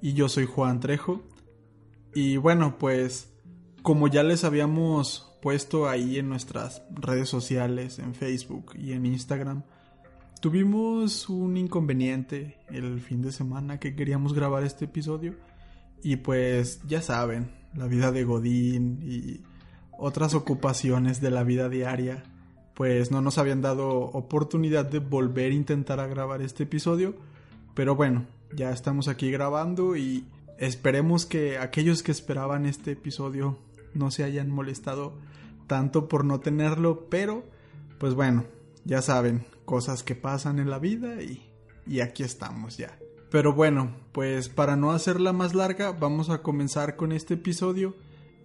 Y yo soy Juan Trejo. Y bueno, pues como ya les habíamos puesto ahí en nuestras redes sociales, en Facebook y en Instagram, tuvimos un inconveniente el fin de semana que queríamos grabar este episodio. Y pues ya saben, la vida de Godín y otras ocupaciones de la vida diaria, pues no nos habían dado oportunidad de volver a intentar a grabar este episodio. Pero bueno, ya estamos aquí grabando y esperemos que aquellos que esperaban este episodio no se hayan molestado tanto por no tenerlo, pero pues bueno, ya saben, cosas que pasan en la vida y, y aquí estamos ya. Pero bueno, pues para no hacerla más larga, vamos a comenzar con este episodio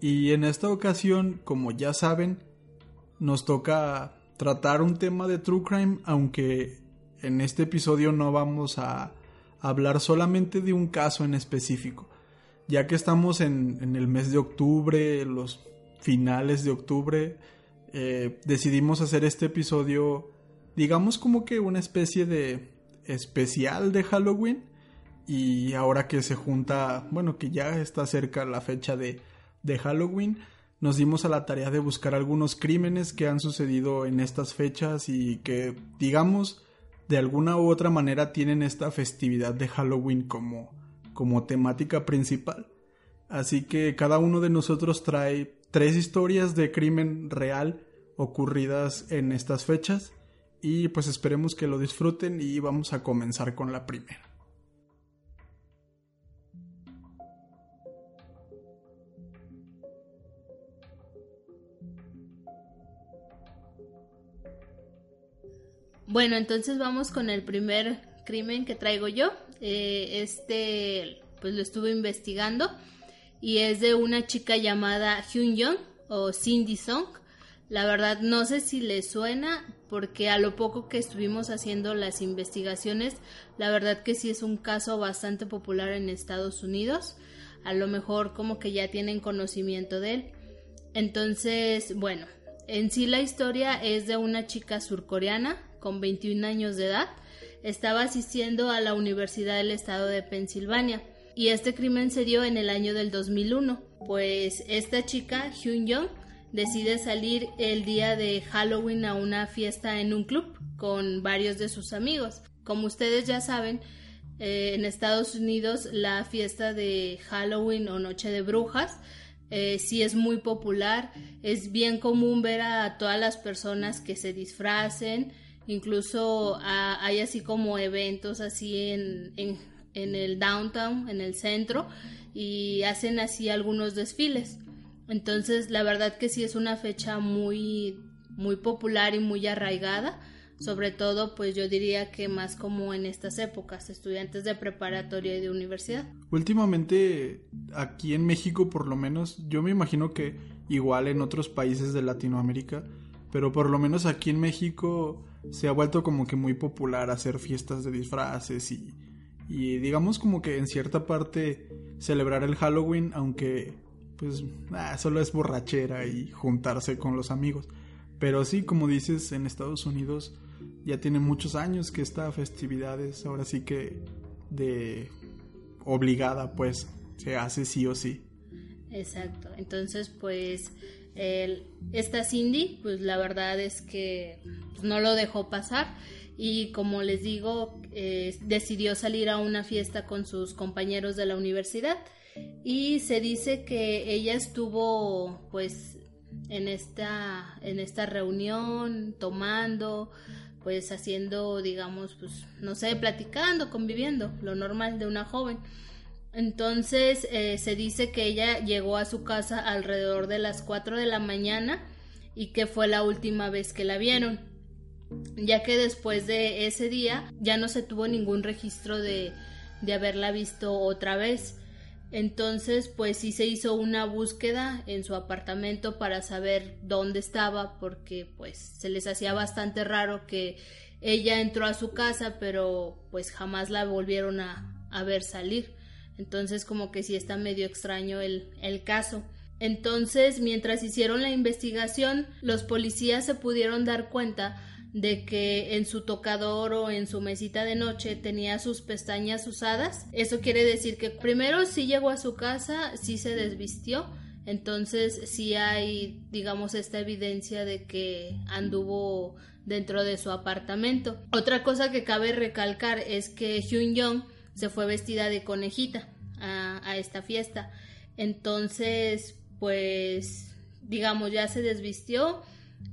y en esta ocasión, como ya saben, nos toca tratar un tema de True Crime, aunque en este episodio no vamos a hablar solamente de un caso en específico, ya que estamos en, el mes de octubre, los finales de octubre, eh, decidimos hacer este episodio, digamos como que una especie de especial de Halloween, y ahora que se junta, bueno, que ya está cerca la fecha de de Halloween, nos dimos a la tarea de buscar algunos crímenes que han sucedido en estas fechas y que, digamos, de alguna u otra manera tienen esta festividad de Halloween como, como temática principal. Así que cada uno de nosotros trae tres historias de crimen real ocurridas en estas fechas y pues esperemos que lo disfruten y vamos a comenzar con la primera. Bueno, entonces vamos con el primer crimen que traigo yo. Eh, este, pues lo estuve investigando y es de una chica llamada Hyun Young o Cindy Song. La verdad no sé si le suena porque a lo poco que estuvimos haciendo las investigaciones, la verdad que sí es un caso bastante popular en Estados Unidos. A lo mejor como que ya tienen conocimiento de él. Entonces, bueno, en sí la historia es de una chica surcoreana con 21 años de edad, estaba asistiendo a la Universidad del Estado de Pensilvania. Y este crimen se dio en el año del 2001, pues esta chica, Hyun Young, decide salir el día de Halloween a una fiesta en un club con varios de sus amigos. Como ustedes ya saben, eh, en Estados Unidos la fiesta de Halloween o Noche de Brujas eh, sí es muy popular, es bien común ver a todas las personas que se disfracen, Incluso hay así como eventos así en, en, en el downtown, en el centro, y hacen así algunos desfiles. Entonces, la verdad que sí es una fecha muy, muy popular y muy arraigada. Sobre todo, pues yo diría que más como en estas épocas, estudiantes de preparatoria y de universidad. Últimamente, aquí en México por lo menos, yo me imagino que igual en otros países de Latinoamérica, pero por lo menos aquí en México se ha vuelto como que muy popular hacer fiestas de disfraces y, y digamos como que en cierta parte celebrar el Halloween, aunque pues ah, solo es borrachera y juntarse con los amigos. Pero sí, como dices, en Estados Unidos ya tiene muchos años que esta festividad es ahora sí que de obligada, pues se hace sí o sí. Exacto, entonces pues esta Cindy, pues la verdad es que pues, no lo dejó pasar y como les digo, eh, decidió salir a una fiesta con sus compañeros de la universidad y se dice que ella estuvo pues en esta, en esta reunión tomando, pues haciendo, digamos, pues no sé, platicando, conviviendo, lo normal de una joven. Entonces eh, se dice que ella llegó a su casa alrededor de las 4 de la mañana y que fue la última vez que la vieron, ya que después de ese día ya no se tuvo ningún registro de, de haberla visto otra vez. Entonces, pues sí se hizo una búsqueda en su apartamento para saber dónde estaba, porque pues se les hacía bastante raro que ella entró a su casa, pero pues jamás la volvieron a, a ver salir. Entonces, como que sí está medio extraño el, el caso. Entonces, mientras hicieron la investigación, los policías se pudieron dar cuenta de que en su tocador o en su mesita de noche tenía sus pestañas usadas. Eso quiere decir que primero sí llegó a su casa, sí se desvistió, entonces sí hay, digamos, esta evidencia de que anduvo dentro de su apartamento. Otra cosa que cabe recalcar es que Hyun Young se fue vestida de conejita a, esta fiesta. Entonces, pues, digamos, ya se desvistió,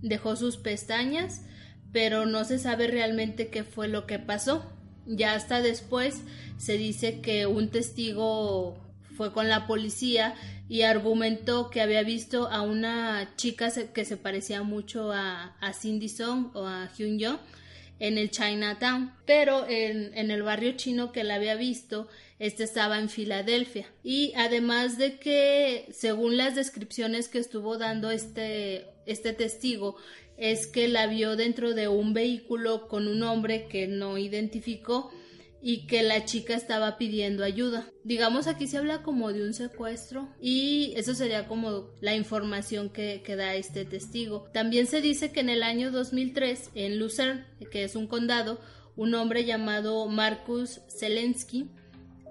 dejó sus pestañas pero no se sabe realmente qué fue lo que pasó. Ya hasta después se dice que un testigo fue con la policía y argumentó que había visto a una chica que se parecía mucho a, a Cindy Song o a Hyun Young en el Chinatown, pero en, en, el barrio chino que la había visto, este estaba en Filadelfia. Y además de que, según las descripciones que estuvo dando este, este testigo, es que la vio dentro de un vehículo con un hombre que no identificó y que la chica estaba pidiendo ayuda. Digamos aquí se habla como de un secuestro y eso sería como la información que, da este testigo. También se dice que en el año 2003 en Lucerne, que es un condado, un hombre llamado Marcus Zelensky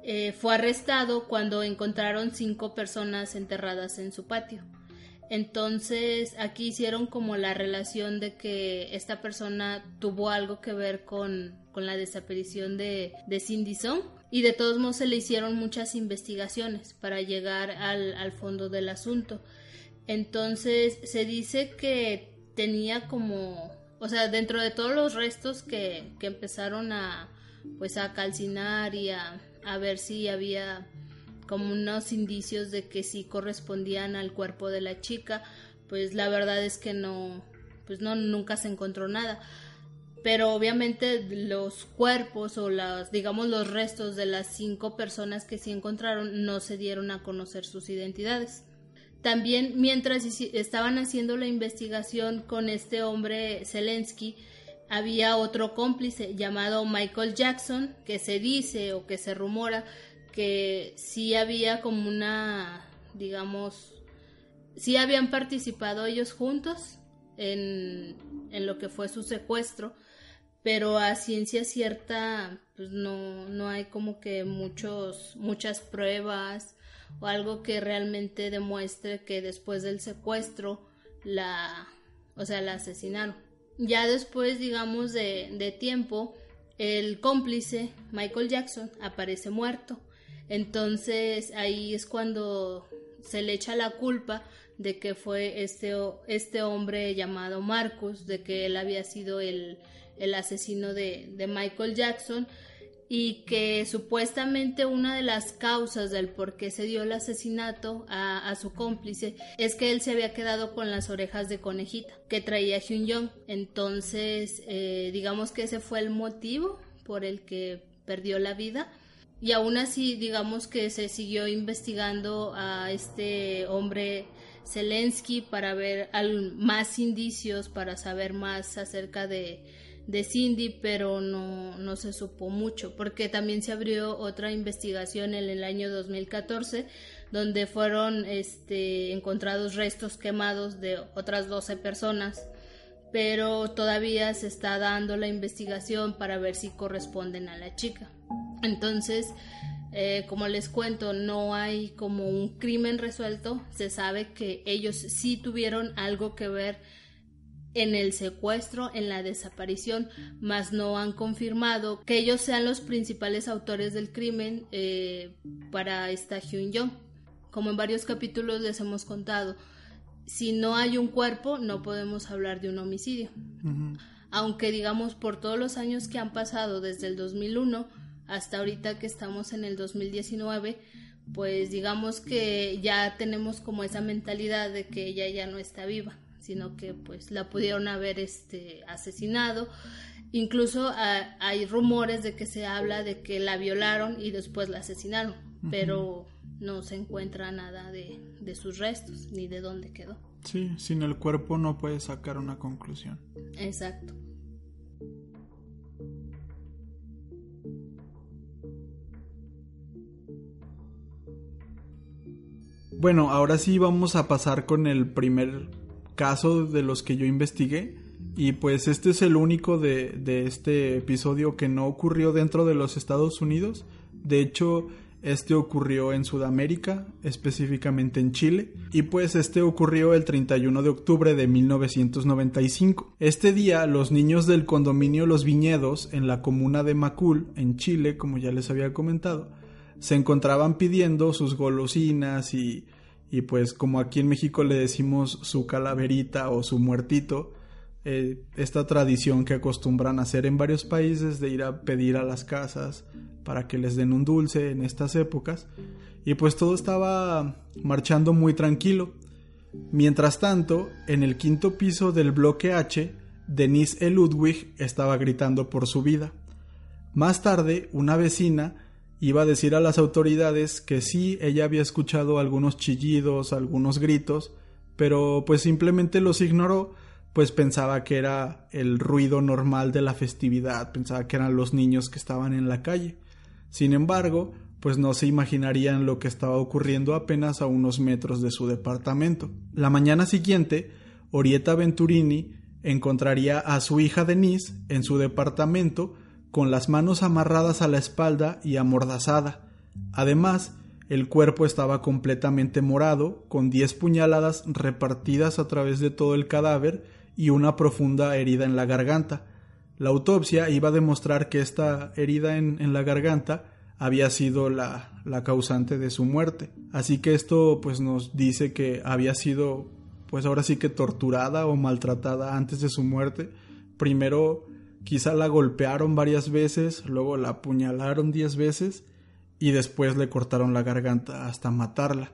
eh, fue arrestado cuando encontraron cinco personas enterradas en su patio. Entonces aquí hicieron como la relación de que esta persona tuvo algo que ver con, con la desaparición de, de Cindy Song y de todos modos se le hicieron muchas investigaciones para llegar al, al fondo del asunto. Entonces se dice que tenía como, o sea, dentro de todos los restos que, que empezaron a pues a calcinar y a, a ver si había como unos indicios de que sí correspondían al cuerpo de la chica, pues la verdad es que no, pues no, nunca se encontró nada. Pero obviamente los cuerpos o las, digamos, los restos de las cinco personas que sí encontraron no se dieron a conocer sus identidades. También mientras estaban haciendo la investigación con este hombre Zelensky, había otro cómplice llamado Michael Jackson, que se dice o que se rumora que sí había como una, digamos, sí habían participado ellos juntos en, en lo que fue su secuestro, pero a ciencia cierta pues no, no hay como que muchos, muchas pruebas o algo que realmente demuestre que después del secuestro la, o sea, la asesinaron. Ya después, digamos, de, de tiempo, el cómplice, Michael Jackson, aparece muerto entonces ahí es cuando se le echa la culpa de que fue este, este hombre llamado Marcus, de que él había sido el, el asesino de, de, Michael Jackson y que supuestamente una de las causas del por qué se dio el asesinato a, a su cómplice es que él se había quedado con las orejas de conejita que traía Hyun Young. Entonces, eh, digamos que ese fue el motivo por el que perdió la vida y aún así digamos que se siguió investigando a este hombre Zelensky para ver más indicios, para saber más acerca de, de Cindy, pero no, no se supo mucho, porque también se abrió otra investigación en el año 2014, donde fueron este, encontrados restos quemados de otras 12 personas, pero todavía se está dando la investigación para ver si corresponden a la chica. Entonces, eh, como les cuento, no hay como un crimen resuelto. Se sabe que ellos sí tuvieron algo que ver en el secuestro, en la desaparición, mas no han confirmado que ellos sean los principales autores del crimen eh, para esta Hyun Young. Como en varios capítulos les hemos contado, si no hay un cuerpo, no podemos hablar de un homicidio. Aunque digamos por todos los años que han pasado desde el 2001, hasta ahorita que estamos en el 2019, pues digamos que ya tenemos como esa mentalidad de que ella ya no está viva, sino que pues la pudieron haber este asesinado. Incluso ah, hay rumores de que se habla de que la violaron y después la asesinaron, pero no se encuentra nada de, de sus restos ni de dónde quedó. Sí, sin el cuerpo no puedes sacar una conclusión. Exacto. Bueno, ahora sí vamos a pasar con el primer caso de los que yo investigué. Y pues este es el único de, de, este episodio que no ocurrió dentro de los Estados Unidos. De hecho, este ocurrió en Sudamérica, específicamente en Chile, y pues este ocurrió el 31 de octubre de 1995. Este día los niños del condominio Los Viñedos en la comuna de Macul, en Chile, como ya les había comentado, se encontraban pidiendo sus golosinas y, y pues como aquí en México le decimos su calaverita o su muertito, eh, esta tradición que acostumbran hacer en varios países de ir a pedir a las casas para que les den un dulce en estas épocas. Y pues todo estaba marchando muy tranquilo. Mientras tanto, en el quinto piso del bloque H, Denise E. Ludwig estaba gritando por su vida. Más tarde, una vecina iba a decir a las autoridades que sí, ella había escuchado algunos chillidos, algunos gritos, pero pues simplemente los ignoró pues pensaba que era el ruido normal de la festividad, pensaba que eran los niños que estaban en la calle. Sin embargo, pues no se imaginarían lo que estaba ocurriendo apenas a unos metros de su departamento. La mañana siguiente, Orieta Venturini encontraría a su hija Denise en su departamento con las manos amarradas a la espalda y amordazada. Además, el cuerpo estaba completamente morado, con diez puñaladas repartidas a través de todo el cadáver y una profunda herida en la garganta. La autopsia iba a demostrar que esta herida en, la garganta había sido la, la, causante de su muerte. Así que esto pues nos dice que había sido pues ahora sí que torturada o maltratada antes de su muerte. Primero quizá la golpearon varias veces, luego la apuñalaron diez veces y después le cortaron la garganta hasta matarla.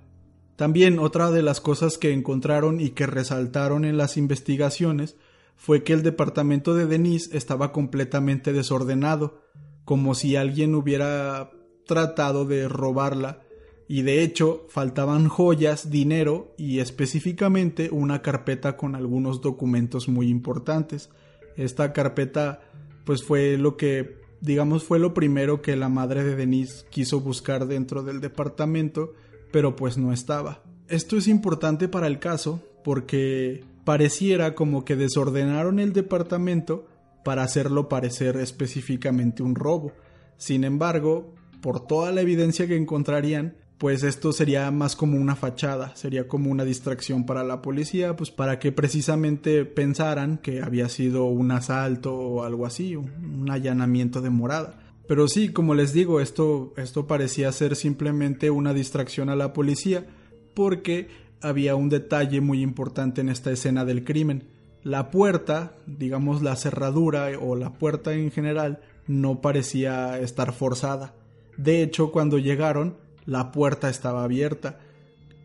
También otra de las cosas que encontraron y que resaltaron en las investigaciones fue que el departamento de Denise estaba completamente desordenado, como si alguien hubiera tratado de robarla, y de hecho faltaban joyas, dinero y específicamente una carpeta con algunos documentos muy importantes. Esta carpeta pues fue lo que digamos fue lo primero que la madre de Denise quiso buscar dentro del departamento pero pues no estaba. Esto es importante para el caso porque pareciera como que desordenaron el departamento para hacerlo parecer específicamente un robo. Sin embargo, por toda la evidencia que encontrarían, pues esto sería más como una fachada, sería como una distracción para la policía, pues para que precisamente pensaran que había sido un asalto o algo así, un allanamiento de morada. Pero sí, como les digo, esto, esto parecía ser simplemente una distracción a la policía, porque había un detalle muy importante en esta escena del crimen. La puerta, digamos la cerradura o la puerta en general, no parecía estar forzada. De hecho, cuando llegaron, la puerta estaba abierta.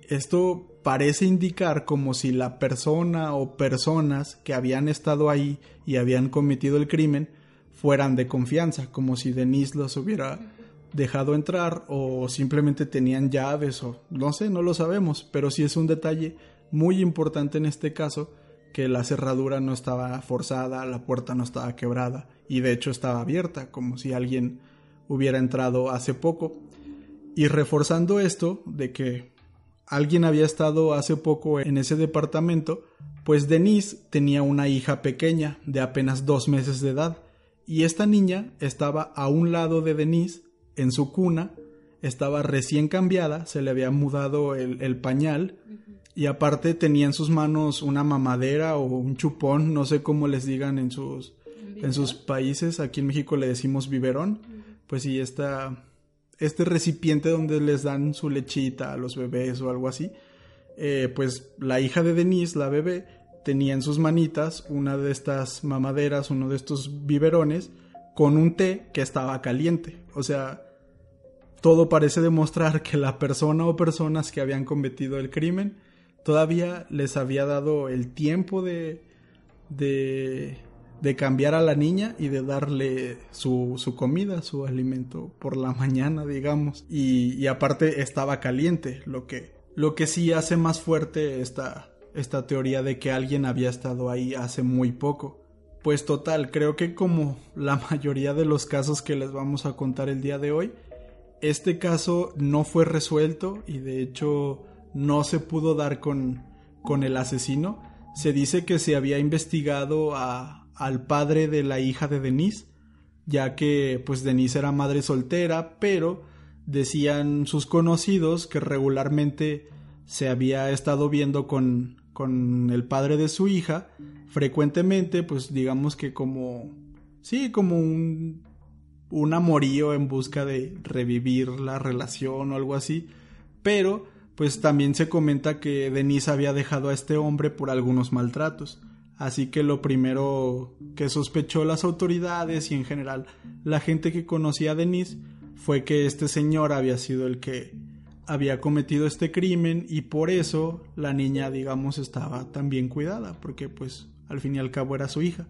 Esto parece indicar como si la persona o personas que habían estado ahí y habían cometido el crimen fueran de confianza, como si Denise los hubiera dejado entrar o simplemente tenían llaves o no sé, no lo sabemos, pero sí es un detalle muy importante en este caso que la cerradura no estaba forzada, la puerta no estaba quebrada y de hecho estaba abierta, como si alguien hubiera entrado hace poco. Y reforzando esto de que alguien había estado hace poco en ese departamento, pues Denise tenía una hija pequeña de apenas dos meses de edad y esta niña estaba a un lado de Denise, en su cuna, estaba recién cambiada, se le había mudado el, pañal, y aparte tenía en sus manos una mamadera o un chupón, no sé cómo les digan en sus, en sus países, aquí en México le decimos biberón, pues sí, esta, este recipiente donde les dan su lechita a los bebés o algo así, eh, pues la hija de Denise, la bebé, tenía en sus manitas una de estas mamaderas, uno de estos biberones, con un té que estaba caliente. O sea, todo parece demostrar que la persona o personas que habían cometido el crimen todavía les había dado el tiempo de, de, de cambiar a la niña y de darle su, su comida, su alimento por la mañana, digamos. Y, aparte estaba caliente, lo que, lo que sí hace más fuerte esta, esta teoría de que alguien había estado ahí hace muy poco. Pues total, creo que como la mayoría de los casos que les vamos a contar el día de hoy, este caso no fue resuelto y de hecho no se pudo dar con, con el asesino. Se dice que se había investigado a, al padre de la hija de Denise, ya que pues Denise era madre soltera, pero decían sus conocidos que regularmente se había estado viendo con, con el padre de su hija, frecuentemente pues digamos que como sí, como un un amorío en busca de revivir la relación o algo así, pero pues también se comenta que Denise había dejado a este hombre por algunos maltratos. Así que lo primero que sospechó las autoridades y en general la gente que conocía a Denise fue que este señor había sido el que había cometido este crimen y por eso la niña digamos estaba tan bien cuidada porque pues al fin y al cabo era su hija.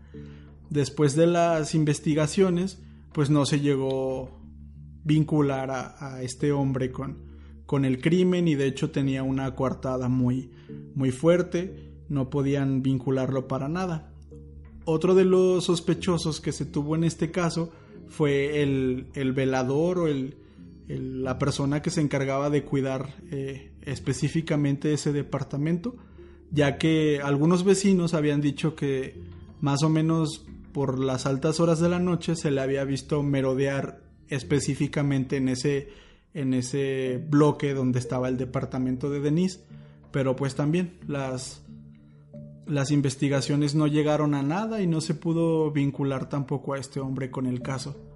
Después de las investigaciones pues no se llegó vincular a, este hombre con, con el crimen y de hecho tenía una coartada muy muy fuerte no podían vincularlo para nada. Otro de los sospechosos que se tuvo en este caso fue el, velador o el, la persona que se encargaba de cuidar eh, específicamente ese departamento, ya que algunos vecinos habían dicho que más o menos por las altas horas de la noche se le había visto merodear específicamente en ese, en ese bloque donde estaba el departamento de Denise, pero pues también las, las investigaciones no llegaron a nada y no se pudo vincular tampoco a este hombre con el caso.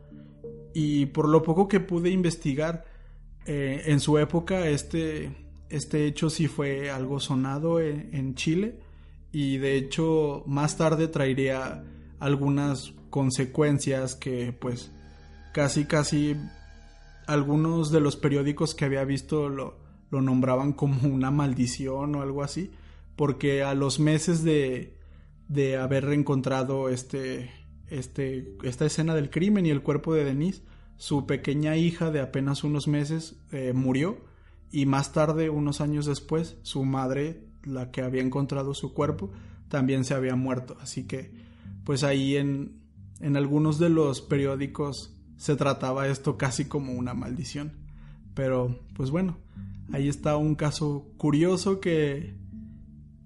Y por lo poco que pude investigar, eh, en su época este, este hecho sí fue algo sonado en, en Chile y de hecho más tarde traería algunas consecuencias que pues casi casi algunos de los periódicos que había visto lo, lo nombraban como una maldición o algo así porque a los meses de, de haber encontrado este, este, esta escena del crimen y el cuerpo de Denise, su pequeña hija de apenas unos meses eh, murió y más tarde, unos años después, su madre, la que había encontrado su cuerpo, también se había muerto. Así que, pues ahí en, en algunos de los periódicos se trataba esto casi como una maldición. Pero, pues bueno, ahí está un caso curioso que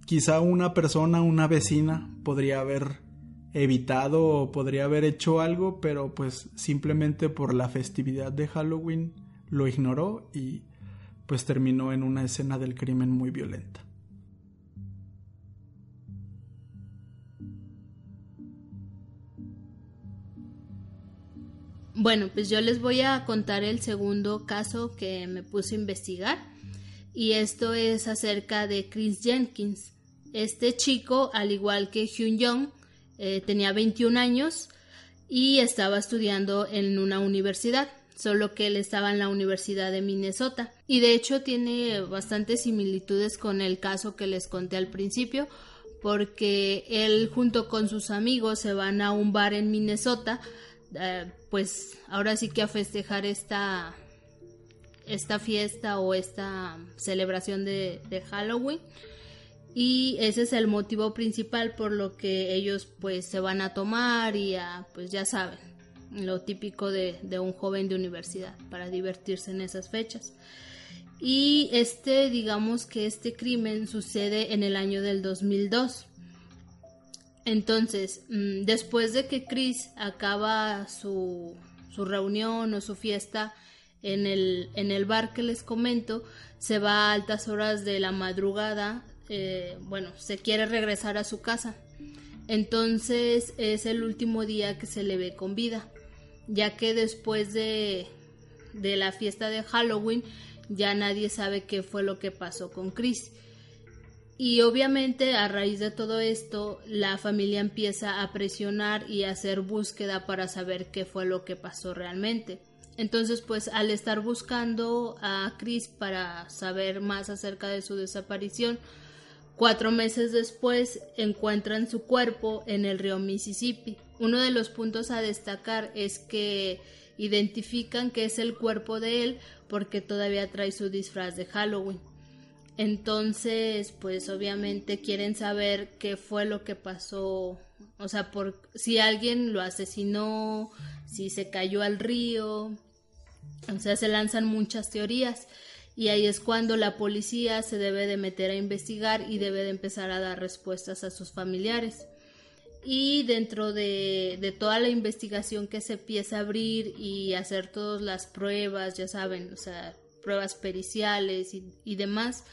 quizá una persona, una vecina, podría haber evitado o podría haber hecho algo, pero pues simplemente por la festividad de Halloween lo ignoró y pues terminó en una escena del crimen muy violenta. Bueno, pues yo les voy a contar el segundo caso que me puse a investigar y esto es acerca de Chris Jenkins. Este chico, al igual que Hyun Young, eh, tenía 21 años y estaba estudiando en una universidad, solo que él estaba en la Universidad de Minnesota. Y de hecho tiene bastantes similitudes con el caso que les conté al principio, porque él junto con sus amigos se van a un bar en Minnesota, eh, pues ahora sí que a festejar esta, esta fiesta o esta celebración de Halloween y ese es el motivo principal por lo que ellos pues se van a tomar y a pues ya saben lo típico de, de un joven de universidad para divertirse en esas fechas. Y este digamos que este crimen sucede en el año del 2002 entonces mm, después de que Chris acaba su, su reunión o su fiesta en el, en el bar que les comento se va a altas horas de la madrugada eh, bueno, se quiere regresar a su casa. Entonces es el último día que se le ve con vida, ya que después de, de la fiesta de Halloween ya nadie sabe qué fue lo que pasó con Chris. Y obviamente a raíz de todo esto, la familia empieza a presionar y a hacer búsqueda para saber qué fue lo que pasó realmente. Entonces, pues al estar buscando a Chris para saber más acerca de su desaparición, Cuatro meses después encuentran su cuerpo en el río Mississippi. Uno de los puntos a destacar es que identifican que es el cuerpo de él porque todavía trae su disfraz de Halloween. Entonces, pues obviamente quieren saber qué fue lo que pasó, o sea, por si alguien lo asesinó, si se cayó al río. O sea, se lanzan muchas teorías y ahí es cuando la policía se debe de meter a investigar y debe de empezar a dar respuestas a sus familiares. Y dentro de, de toda la investigación que se empieza a abrir y hacer todas las pruebas, ya saben, o sea, pruebas periciales y, y demás,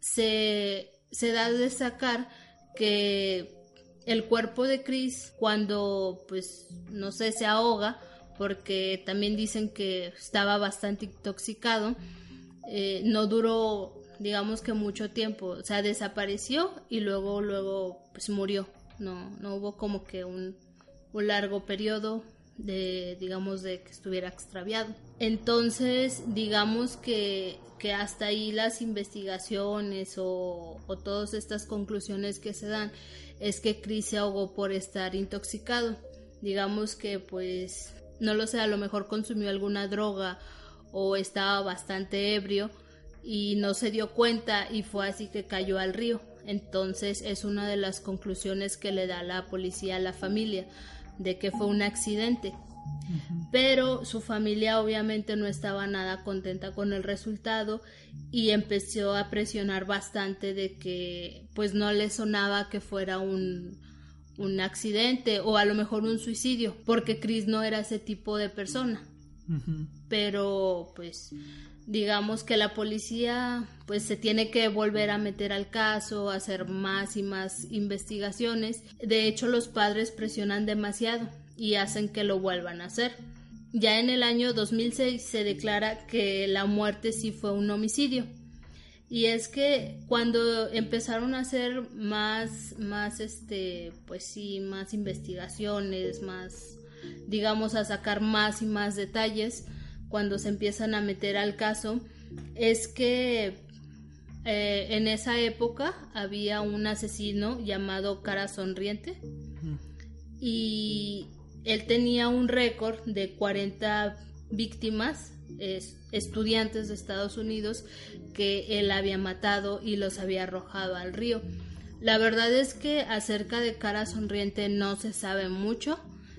se, se da de sacar que el cuerpo de Chris cuando pues no sé se ahoga porque también dicen que estaba bastante intoxicado eh, no duró digamos que mucho tiempo. O sea desapareció y luego luego pues murió. No no hubo como que un, largo periodo de digamos de que estuviera extraviado. Entonces digamos que que hasta ahí las investigaciones o, o todas estas conclusiones que se dan es que Chris se ahogó por estar intoxicado. Digamos que pues no lo sé, a lo mejor consumió alguna droga o estaba bastante ebrio y no se dio cuenta y fue así que cayó al río. Entonces es una de las conclusiones que le da la policía a la familia de que fue un accidente pero su familia obviamente no estaba nada contenta con el resultado y empezó a presionar bastante de que pues no le sonaba que fuera un, un accidente o a lo mejor un suicidio, porque Chris no era ese tipo de persona. Pero pues digamos que la policía pues se tiene que volver a meter al caso, hacer más y más investigaciones. De hecho los padres presionan demasiado y hacen que lo vuelvan a hacer. Ya en el año 2006 se declara que la muerte sí fue un homicidio. Y es que cuando empezaron a hacer más, más, este, pues sí, más investigaciones, más, digamos, a sacar más y más detalles, cuando se empiezan a meter al caso, es que eh, en esa época había un asesino llamado Cara Sonriente y él tenía un récord de 40 víctimas, estudiantes de Estados Unidos, que él había matado y los había arrojado al río. La verdad es que acerca de Cara Sonriente no se sabe mucho,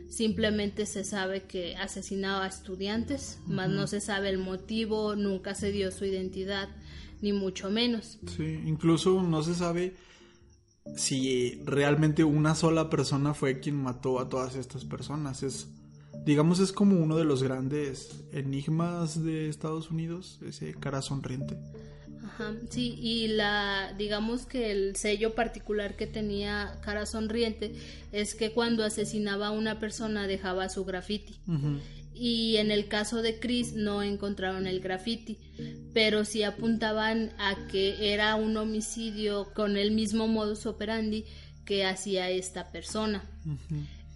simplemente se sabe que asesinaba a estudiantes, más no se sabe el motivo, nunca se dio su identidad, ni mucho menos. Sí, incluso no se sabe si realmente una sola persona fue quien mató a todas estas personas. Es, digamos, es como uno de los grandes enigmas de Estados Unidos, ese cara sonriente. Ajá, sí, y la, digamos que el sello particular que tenía cara sonriente es que cuando asesinaba a una persona dejaba su graffiti y en el caso de Chris no encontraron el graffiti, pero sí apuntaban a que era un homicidio con el mismo modus operandi que hacía esta persona.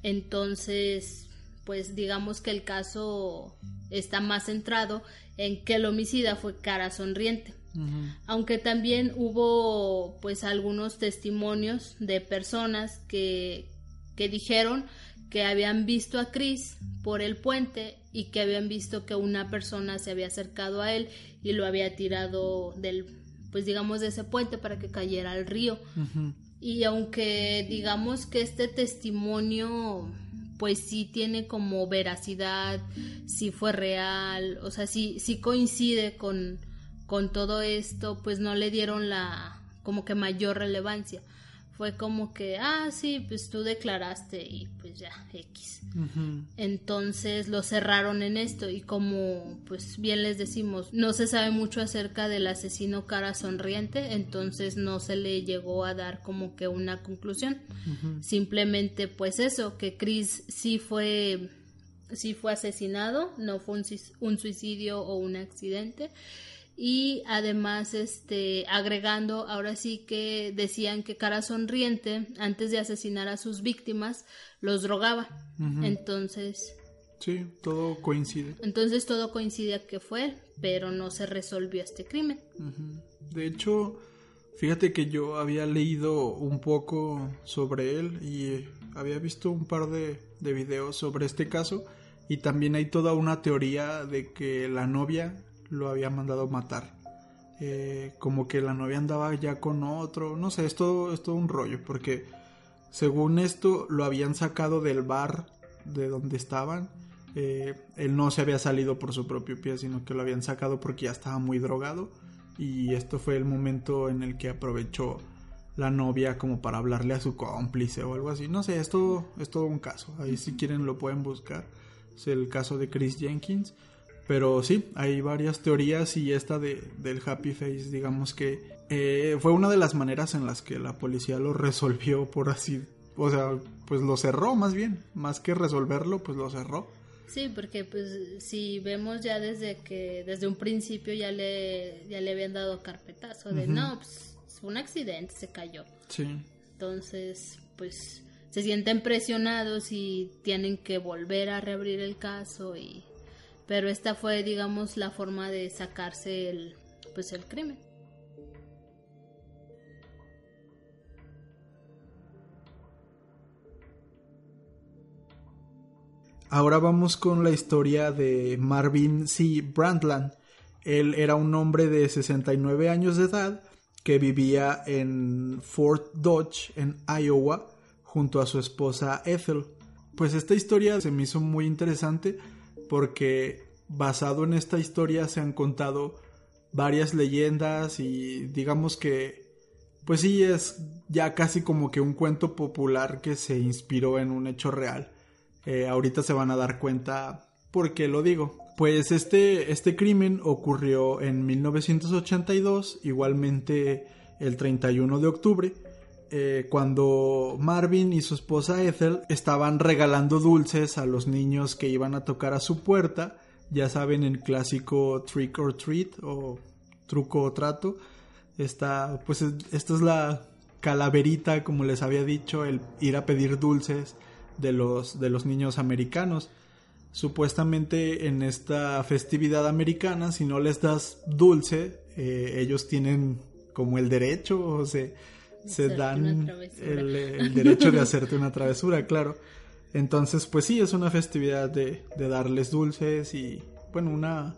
Entonces, pues digamos que el caso está más centrado en que el homicida fue cara sonriente. Aunque también hubo pues algunos testimonios de personas que, que dijeron que habían visto a Chris por el puente y que habían visto que una persona se había acercado a él y lo había tirado del pues digamos de ese puente para que cayera al río. Y aunque digamos que este testimonio pues sí tiene como veracidad sí fue real o sea sí sí coincide con con todo esto pues no le dieron la como que mayor relevancia fue como que, ah, sí, pues tú declaraste y pues ya, X. Entonces lo cerraron en esto y como pues bien les decimos, no se sabe mucho acerca del asesino cara sonriente, entonces no se le llegó a dar como que una conclusión. Simplemente pues eso, que Chris sí fue, sí fue asesinado, no fue un suicidio o un accidente y además este agregando ahora sí que decían que cara sonriente antes de asesinar a sus víctimas los drogaba. Entonces sí todo coincide. entonces todo coincide a que fue pero no se resolvió este crimen. De hecho Fíjate que yo había leído un poco sobre él y había visto un par de, de videos sobre este caso y también hay toda una teoría de que la novia lo había mandado matar. Eh, como que la novia andaba ya con otro, no sé, es todo, es todo un rollo, porque según esto lo habían sacado del bar de donde estaban. Eh, él no se había salido por su propio pie, sino que lo habían sacado porque ya estaba muy drogado. Y esto fue el momento en el que aprovechó la novia como para hablarle a su cómplice o algo así. No sé, esto es todo un caso. Ahí si quieren lo pueden buscar. Es el caso de Chris Jenkins. Pero sí, hay varias teorías y esta de, del Happy Face, digamos que eh, fue una de las maneras en las que la policía lo resolvió, por así, o sea, pues lo cerró más bien, más que resolverlo, pues lo cerró. Sí, porque pues si vemos ya desde que desde un principio ya le ya le habían dado carpetazo de no, pues fue un accidente, se cayó. Sí. Entonces, pues se sienten presionados y tienen que volver a reabrir el caso y pero esta fue digamos la forma de sacarse el pues el crimen Ahora vamos con la historia de Marvin C. Brandland. Él era un hombre de 69 años de edad que vivía en Fort Dodge, en Iowa, junto a su esposa Ethel. Pues esta historia se me hizo muy interesante porque basado en esta historia se han contado varias leyendas y digamos que pues sí es ya casi como que un cuento popular que se inspiró en un hecho real. Eh, ahorita se van a dar cuenta por qué lo digo. Pues este, este crimen ocurrió en 1982, igualmente el 31 de octubre, eh, cuando Marvin y su esposa Ethel estaban regalando dulces a los niños que iban a tocar a su puerta, ya saben el clásico trick or treat o truco o trato. Esta, pues esta es la calaverita, como les había dicho, el ir a pedir dulces de los, de los niños americanos. Supuestamente en esta festividad americana, si no les das dulce, eh, ellos tienen como el derecho, o se, se dan el, derecho de hacerte una travesura, claro. Entonces, pues sí, es una festividad de, de darles dulces y, bueno, una,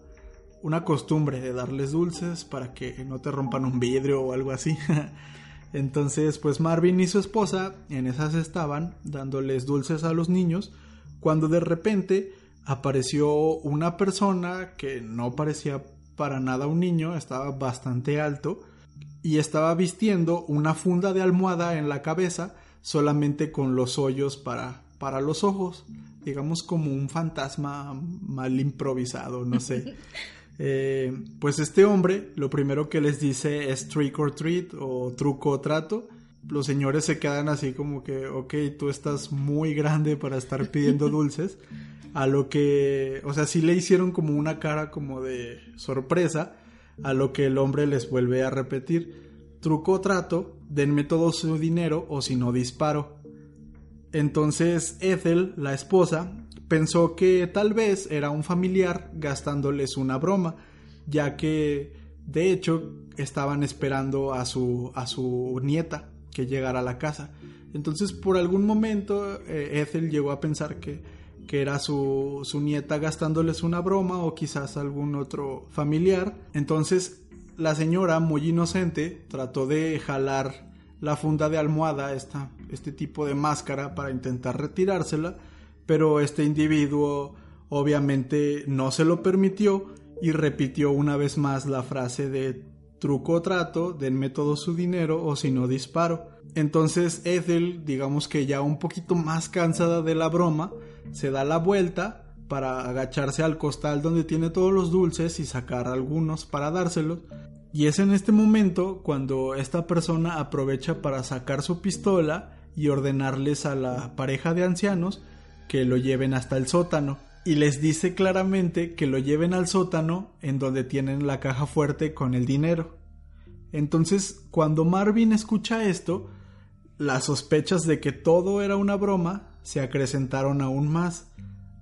una costumbre de darles dulces para que no te rompan un vidrio o algo así. Entonces, pues Marvin y su esposa en esas estaban dándoles dulces a los niños cuando de repente apareció una persona que no parecía para nada un niño, estaba bastante alto y estaba vistiendo una funda de almohada en la cabeza solamente con los hoyos para, para los ojos, digamos como un fantasma mal improvisado, no sé. Eh, pues este hombre lo primero que les dice es trick or treat o truco o trato. Los señores se quedan así como que, ok, tú estás muy grande para estar pidiendo dulces. A lo que, o sea, sí le hicieron como una cara como de sorpresa. A lo que el hombre les vuelve a repetir, truco o trato, denme todo su dinero o si no disparo. Entonces Ethel, la esposa, pensó que tal vez era un familiar gastándoles una broma, ya que de hecho estaban esperando a su, a su nieta que llegara a la casa. Entonces por algún momento eh, Ethel llegó a pensar que, que era su, su nieta gastándoles una broma o quizás algún otro familiar. Entonces la señora, muy inocente, trató de jalar la funda de almohada, esta, este tipo de máscara, para intentar retirársela pero este individuo obviamente no se lo permitió y repitió una vez más la frase de truco o trato, denme todo su dinero o si no disparo. Entonces Ethel, digamos que ya un poquito más cansada de la broma, se da la vuelta para agacharse al costal donde tiene todos los dulces y sacar algunos para dárselos. Y es en este momento cuando esta persona aprovecha para sacar su pistola y ordenarles a la pareja de ancianos que lo lleven hasta el sótano y les dice claramente que lo lleven al sótano en donde tienen la caja fuerte con el dinero. Entonces, cuando Marvin escucha esto, las sospechas de que todo era una broma se acrecentaron aún más.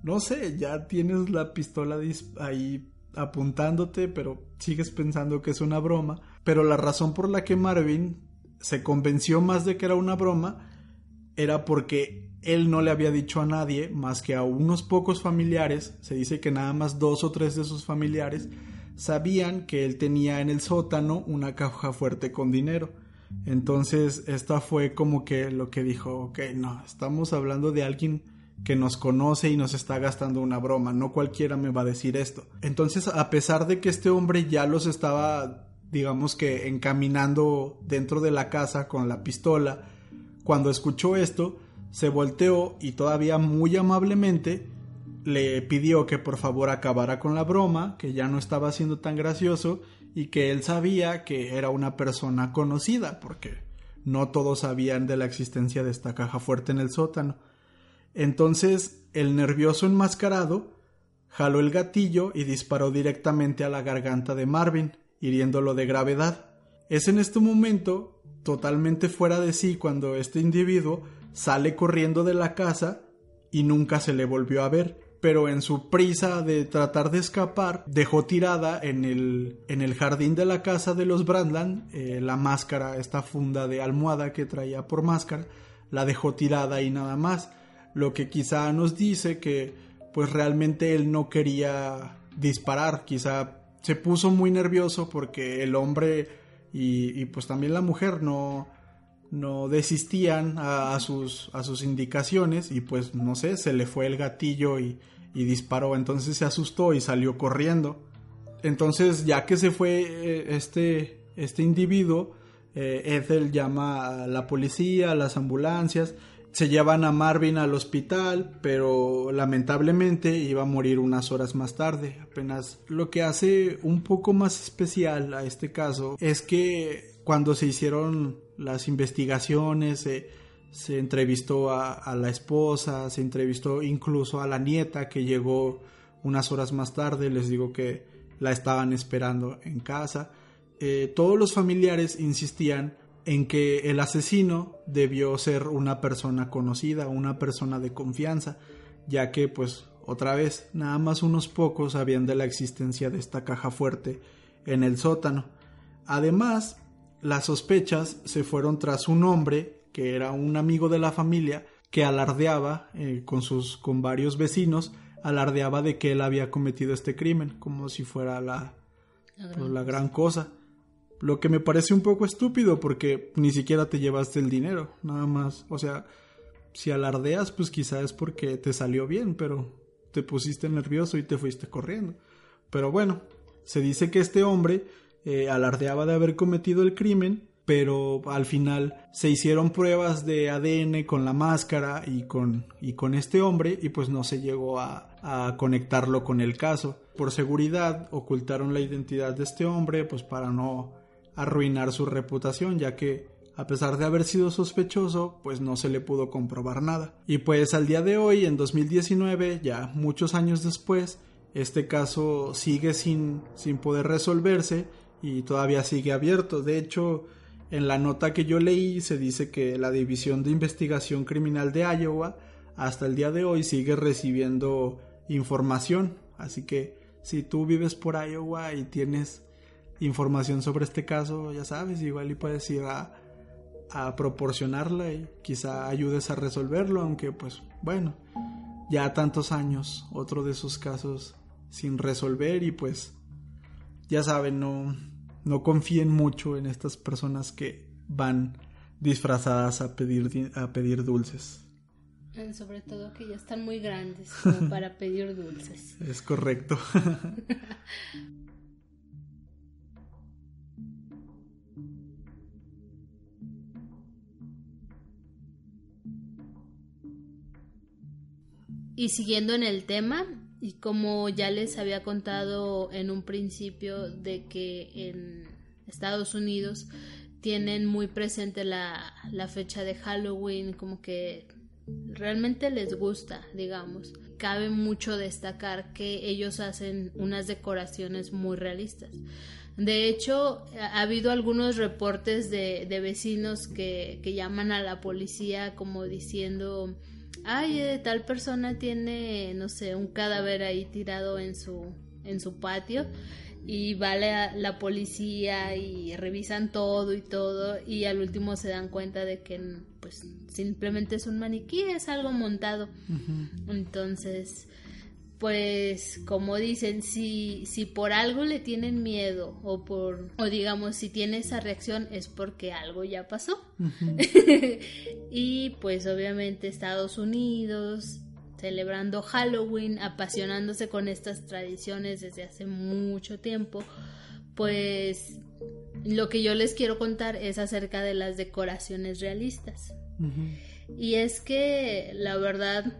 No sé, ya tienes la pistola ahí apuntándote, pero sigues pensando que es una broma. Pero la razón por la que Marvin se convenció más de que era una broma era porque él no le había dicho a nadie más que a unos pocos familiares, se dice que nada más dos o tres de sus familiares sabían que él tenía en el sótano una caja fuerte con dinero. Entonces, esta fue como que lo que dijo, ok, no, estamos hablando de alguien que nos conoce y nos está gastando una broma, no cualquiera me va a decir esto. Entonces, a pesar de que este hombre ya los estaba, digamos que, encaminando dentro de la casa con la pistola, cuando escuchó esto, se volteó y todavía muy amablemente le pidió que por favor acabara con la broma, que ya no estaba siendo tan gracioso y que él sabía que era una persona conocida, porque no todos sabían de la existencia de esta caja fuerte en el sótano. Entonces el nervioso enmascarado jaló el gatillo y disparó directamente a la garganta de Marvin, hiriéndolo de gravedad. Es en este momento, totalmente fuera de sí, cuando este individuo sale corriendo de la casa y nunca se le volvió a ver pero en su prisa de tratar de escapar dejó tirada en el, en el jardín de la casa de los Brandland eh, la máscara, esta funda de almohada que traía por máscara, la dejó tirada y nada más, lo que quizá nos dice que pues realmente él no quería disparar, quizá se puso muy nervioso porque el hombre y, y pues también la mujer no, no desistían a, sus, a sus indicaciones y pues no sé, se le fue el gatillo y, y disparó, entonces se asustó y salió corriendo. Entonces ya que se fue eh, este, este individuo, eh, Ethel llama a la policía, a las ambulancias, se llevan a Marvin al hospital, pero lamentablemente iba a morir unas horas más tarde. Apenas lo que hace un poco más especial a este caso es que cuando se hicieron las investigaciones, se entrevistó a, la esposa, se entrevistó incluso a la nieta que llegó unas horas más tarde, les digo que la estaban esperando en casa. Eh, todos los familiares insistían en que el asesino debió ser una persona conocida, una persona de confianza, ya que pues otra vez nada más unos pocos sabían de la existencia de esta caja fuerte en el sótano. Además, las sospechas se fueron tras un hombre que era un amigo de la familia que alardeaba eh, con sus con varios vecinos alardeaba de que él había cometido este crimen como si fuera la la gran, pues, cosa. lo que me parece un poco estúpido porque ni siquiera te llevaste el dinero nada más. O sea si alardeas pues quizás es porque te salió bien pero te pusiste nervioso y te fuiste corriendo. Pero bueno se dice que este hombre eh, alardeaba de haber cometido el crimen, pero al final se hicieron pruebas de ADN con la máscara y con, y con este hombre y pues no se llegó a, a conectarlo con el caso. Por seguridad ocultaron la identidad de este hombre pues para no arruinar su reputación ya que a pesar de haber sido sospechoso, pues no se le pudo comprobar nada. Y pues al día de hoy, en 2019, ya muchos años después, este caso sigue sin, sin poder resolverse y todavía sigue abierto. De hecho, en la nota que yo leí se dice que la División de Investigación Criminal de Iowa hasta el día de hoy sigue recibiendo información. Así que si tú vives por Iowa y tienes información sobre este caso, ya sabes, igual y puedes ir a, a proporcionarla y quizá ayudes a resolverlo, aunque pues bueno, ya tantos años, otro de esos casos sin resolver y pues ya saben, no, no confíen mucho en estas personas que van disfrazadas a pedir, a pedir dulces. Eh, sobre todo que ya están muy grandes para pedir dulces. Es correcto. y siguiendo en el tema, y como ya les había contado en un principio de que en Estados Unidos tienen muy presente la, fecha de Halloween, como que realmente les gusta, digamos. Cabe mucho destacar que ellos hacen unas decoraciones muy realistas. De hecho, ha habido algunos reportes de, vecinos que, que llaman a la policía como diciendo ay, eh, tal persona tiene, no sé, un cadáver ahí tirado en su, en su patio y va la, la, policía y revisan todo y todo y al último se dan cuenta de que pues simplemente es un maniquí, es algo montado. Entonces, pues como dicen, si, si por algo le tienen miedo o por, o digamos, si tiene esa reacción es porque algo ya pasó. y pues obviamente Estados Unidos celebrando Halloween, apasionándose con estas tradiciones desde hace mucho tiempo, pues lo que yo les quiero contar es acerca de las decoraciones realistas. Y es que la verdad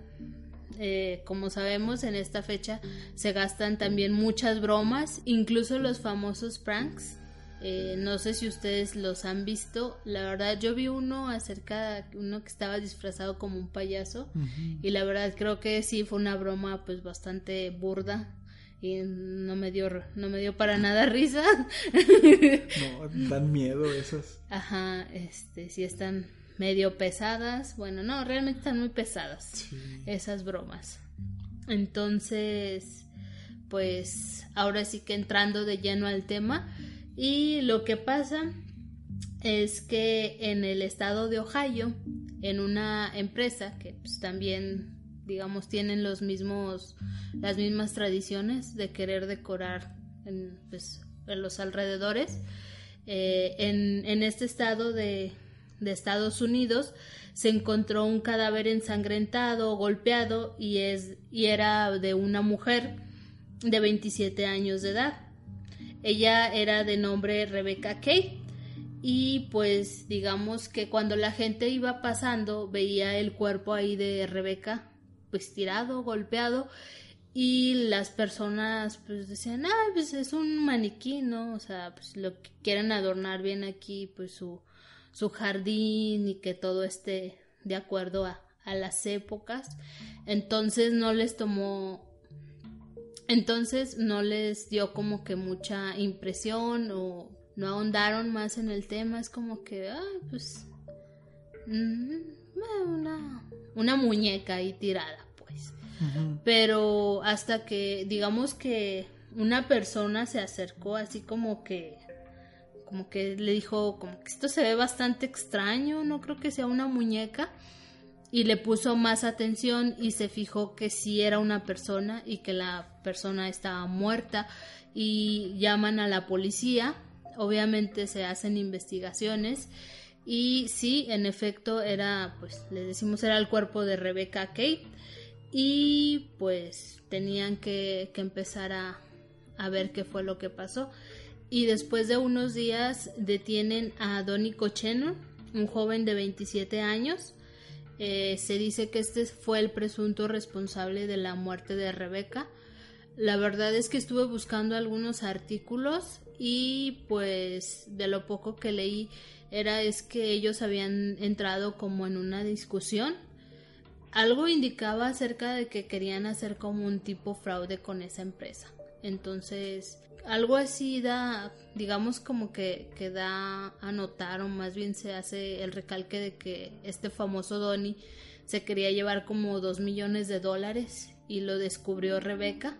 eh, como sabemos, en esta fecha se gastan también muchas bromas, incluso los famosos pranks. Eh, no sé si ustedes los han visto. La verdad, yo vi uno acerca, uno que estaba disfrazado como un payaso. Y la verdad, creo que sí fue una broma, pues bastante burda. Y no me dio, no me dio para nada risa. no, dan miedo esas. Ajá, este, sí están medio pesadas. Bueno, no, realmente están muy pesadas esas bromas. Entonces, pues ahora sí que entrando de lleno al tema. Y lo que pasa es que en el estado de Ohio, en una empresa que pues, también digamos tienen los mismos las mismas tradiciones de querer decorar en, pues, en los alrededores eh, en, en este estado de, de Estados Unidos se encontró un cadáver ensangrentado, golpeado y, es, y era de una mujer de 27 años de edad. Ella era de nombre Rebecca Kay y pues digamos que cuando la gente iba pasando veía el cuerpo ahí de Rebeca pues tirado, golpeado y las personas pues decían, ah, pues es un maniquí, ¿no? O sea, pues lo que quieren adornar bien aquí pues su, su jardín y que todo esté de acuerdo a, las épocas. Entonces no les tomó entonces no les dio como que mucha impresión o no ahondaron más en el tema, es como que, ay, pues, mm, una, una muñeca ahí tirada, pues. Pero hasta que, digamos que una persona se acercó así como que como que le dijo como que esto se ve bastante extraño, no creo que sea una muñeca y le puso más atención y se fijó que sí era una persona y que la persona estaba muerta y llaman a la policía, obviamente se hacen investigaciones y sí, en efecto era, pues le decimos era el cuerpo de Rebecca Kate y pues tenían que, que empezar a, a ver qué fue lo que pasó y después de unos días detienen a Donny Cocheno, un joven de 27 años. Eh, se dice que este fue el presunto responsable de la muerte de Rebeca. La verdad es que estuve buscando algunos artículos y pues de lo poco que leí era es que ellos habían entrado como en una discusión. Algo indicaba acerca de que querían hacer como un tipo fraude con esa empresa. Entonces, algo así da, digamos como que, que da a notar o más bien se hace el recalque de que este famoso Donny se quería llevar como dos millones de dólares y lo descubrió Rebeca.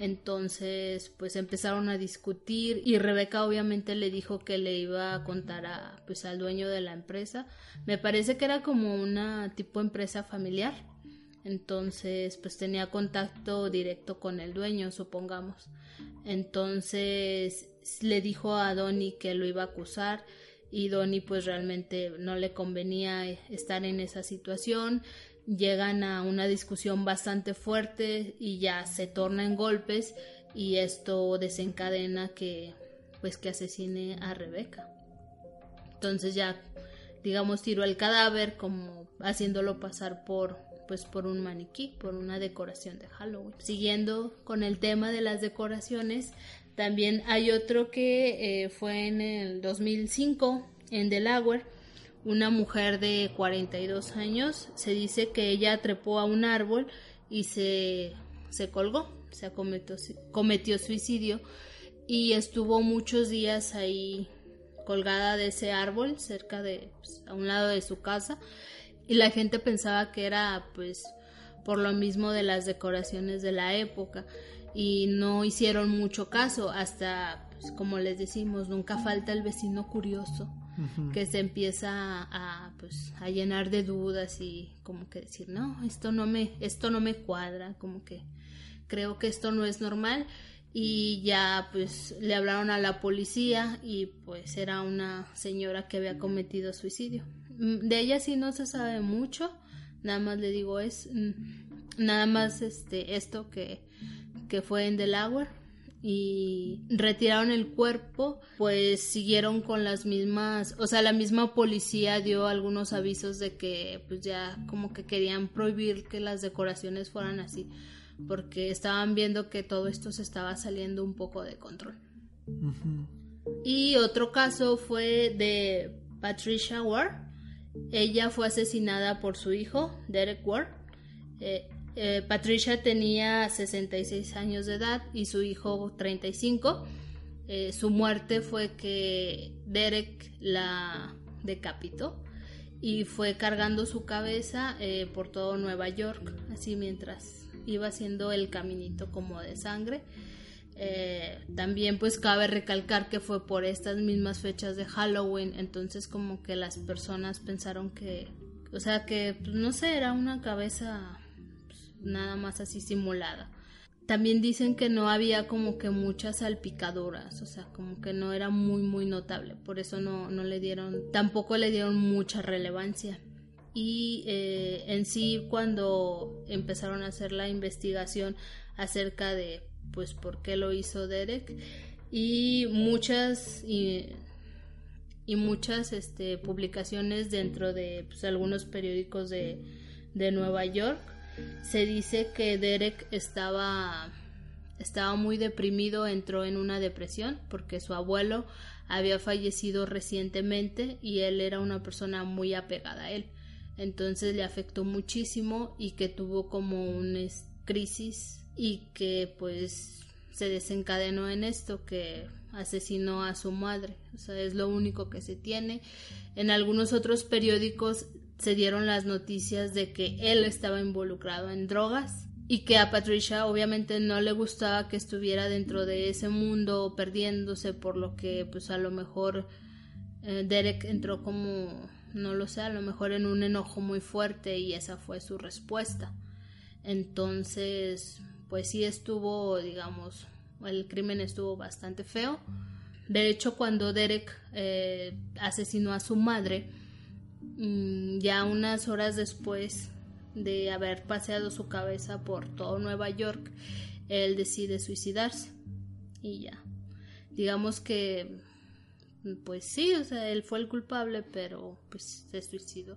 Entonces, pues empezaron a discutir y Rebeca obviamente le dijo que le iba a contar a, pues, al dueño de la empresa. Me parece que era como una tipo empresa familiar. Entonces, pues tenía contacto directo con el dueño, supongamos. Entonces le dijo a Donny que lo iba a acusar y Donny pues realmente no le convenía estar en esa situación. Llegan a una discusión bastante fuerte y ya se torna en golpes y esto desencadena que pues que asesine a Rebeca. Entonces ya digamos tiró el cadáver como haciéndolo pasar por pues por un maniquí, por una decoración de Halloween. Siguiendo con el tema de las decoraciones, también hay otro que eh, fue en el 2005 en Delaware. Una mujer de 42 años se dice que ella trepó a un árbol y se, se colgó, se cometió, cometió suicidio y estuvo muchos días ahí colgada de ese árbol cerca de pues, a un lado de su casa y la gente pensaba que era pues por lo mismo de las decoraciones de la época. Y no hicieron mucho caso hasta, pues, como les decimos, nunca falta el vecino curioso que se empieza a, pues, a llenar de dudas y como que decir, no, esto no me, esto no me cuadra, como que creo que esto no es normal. Y ya pues le hablaron a la policía y pues era una señora que había cometido suicidio. Mm, de ella sí no se sabe mucho, nada más le digo es mm, nada más este esto que, que fue en Delaware y retiraron el cuerpo, pues siguieron con las mismas, o sea, la misma policía dio algunos avisos de que pues ya como que querían prohibir que las decoraciones fueran así, porque estaban viendo que todo esto se estaba saliendo un poco de control. Y otro caso fue de Patricia Ward. Ella fue asesinada por su hijo, Derek Ward. Eh, eh, Patricia tenía 66 años de edad y su hijo 35. Eh, su muerte fue que Derek la decapitó y fue cargando su cabeza eh, por todo Nueva York, así mientras iba haciendo el caminito como de sangre. También pues cabe recalcar que fue por estas mismas fechas de Halloween, entonces como que las personas pensaron que, o sea que, pues, no sé, era una cabeza nada más así simulada. También dicen que no había como que muchas salpicaduras, o sea, como que no era muy muy notable, por eso no, no le dieron, tampoco le dieron mucha relevancia. Y eh, en sí cuando empezaron a hacer la investigación acerca de pues por qué lo hizo Derek y muchas y, muchas este, publicaciones dentro de pues, algunos periódicos de, de Nueva York se dice que Derek estaba estaba muy deprimido, entró en una depresión porque su abuelo había fallecido recientemente y él era una persona muy apegada a él. Entonces le afectó muchísimo y que tuvo como una crisis y que pues se desencadenó en esto que asesinó a su madre. O sea, es lo único que se tiene. En algunos otros periódicos se dieron las noticias de que él estaba involucrado en drogas y que a Patricia obviamente no le gustaba que estuviera dentro de ese mundo perdiéndose por lo que pues a lo mejor eh, Derek entró como no lo sé a lo mejor en un enojo muy fuerte y esa fue su respuesta entonces pues sí estuvo digamos el crimen estuvo bastante feo de hecho cuando Derek eh, asesinó a su madre Mm, ya unas horas después de haber paseado su cabeza por todo Nueva York, él decide suicidarse. Y ya. Digamos que, pues sí, o sea, él fue el culpable, pero pues se suicidó.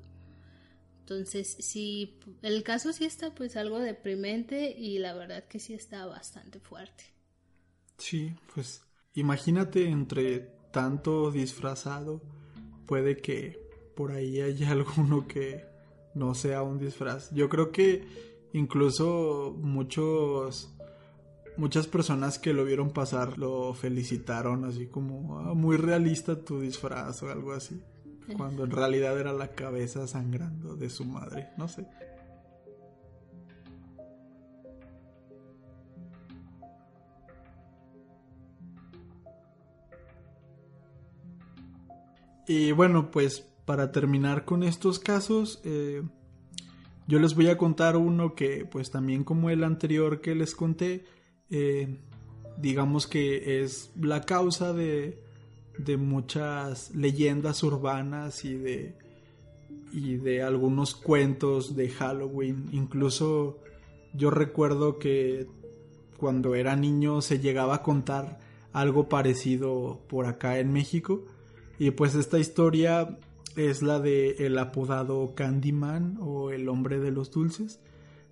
Entonces, sí, el caso sí está pues algo deprimente y la verdad que sí está bastante fuerte. Sí, pues imagínate entre tanto disfrazado, puede que por ahí hay alguno que no sea un disfraz. Yo creo que incluso muchos muchas personas que lo vieron pasar lo felicitaron así como ah, muy realista tu disfraz o algo así. Cuando en realidad era la cabeza sangrando de su madre, no sé. Y bueno, pues para terminar con estos casos, eh, yo les voy a contar uno que, pues también como el anterior que les conté, eh, digamos que es la causa de, de muchas leyendas urbanas y de, y de algunos cuentos de Halloween. Incluso yo recuerdo que cuando era niño se llegaba a contar algo parecido por acá en México. Y pues esta historia es la de el apodado Candyman o el hombre de los dulces.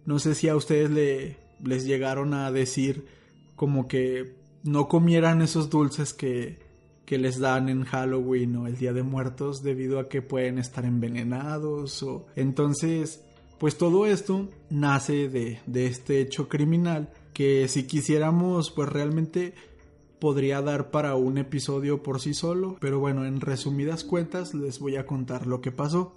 No sé si a ustedes le, les llegaron a decir como que no comieran esos dulces que, que les dan en Halloween o el Día de Muertos debido a que pueden estar envenenados o entonces pues todo esto nace de, de este hecho criminal que si quisiéramos pues realmente podría dar para un episodio por sí solo, pero bueno, en resumidas cuentas les voy a contar lo que pasó.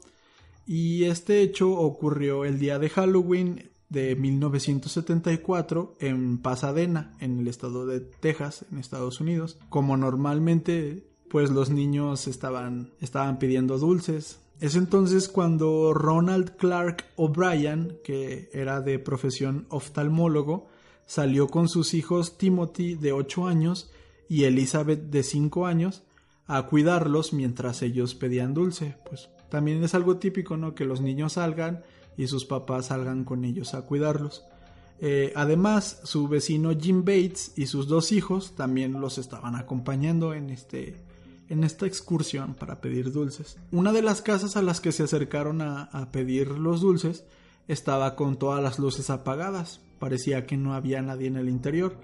Y este hecho ocurrió el día de Halloween de 1974 en Pasadena, en el estado de Texas, en Estados Unidos. Como normalmente, pues los niños estaban, estaban pidiendo dulces. Es entonces cuando Ronald Clark O'Brien, que era de profesión oftalmólogo, salió con sus hijos Timothy de 8 años y Elizabeth de 5 años a cuidarlos mientras ellos pedían dulce. Pues también es algo típico, ¿no? Que los niños salgan y sus papás salgan con ellos a cuidarlos. Eh, además, su vecino Jim Bates y sus dos hijos también los estaban acompañando en, este, en esta excursión para pedir dulces. Una de las casas a las que se acercaron a, a pedir los dulces estaba con todas las luces apagadas. Parecía que no había nadie en el interior.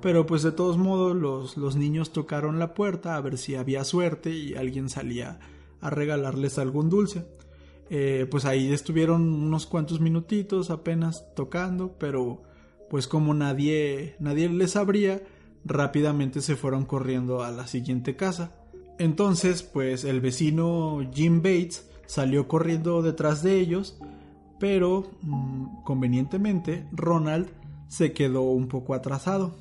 Pero pues de todos modos los, los niños tocaron la puerta a ver si había suerte y alguien salía a regalarles algún dulce. Eh, pues ahí estuvieron unos cuantos minutitos apenas tocando, pero pues como nadie, nadie les abría, rápidamente se fueron corriendo a la siguiente casa. Entonces, pues el vecino Jim Bates salió corriendo detrás de ellos, pero mm, convenientemente Ronald se quedó un poco atrasado.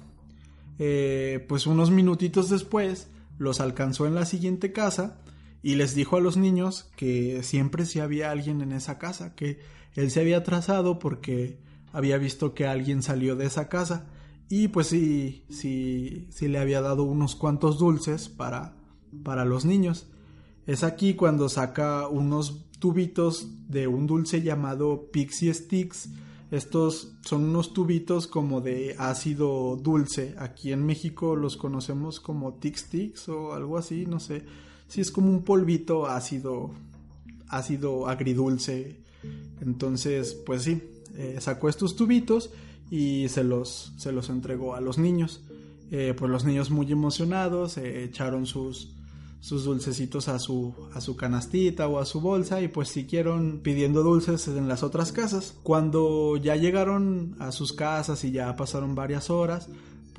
Eh, pues unos minutitos después los alcanzó en la siguiente casa y les dijo a los niños que siempre si había alguien en esa casa, que él se había atrasado porque había visto que alguien salió de esa casa y pues sí, sí, sí le había dado unos cuantos dulces para, para los niños. Es aquí cuando saca unos tubitos de un dulce llamado Pixie Sticks. Estos son unos tubitos como de ácido dulce. Aquí en México los conocemos como Tic Sticks o algo así, no sé sí es como un polvito ácido, ácido agridulce. Entonces, pues sí, eh, sacó estos tubitos y se los, se los entregó a los niños. Eh, pues los niños muy emocionados eh, echaron sus, sus dulcecitos a su, a su canastita o a su bolsa y pues siguieron pidiendo dulces en las otras casas. Cuando ya llegaron a sus casas y ya pasaron varias horas,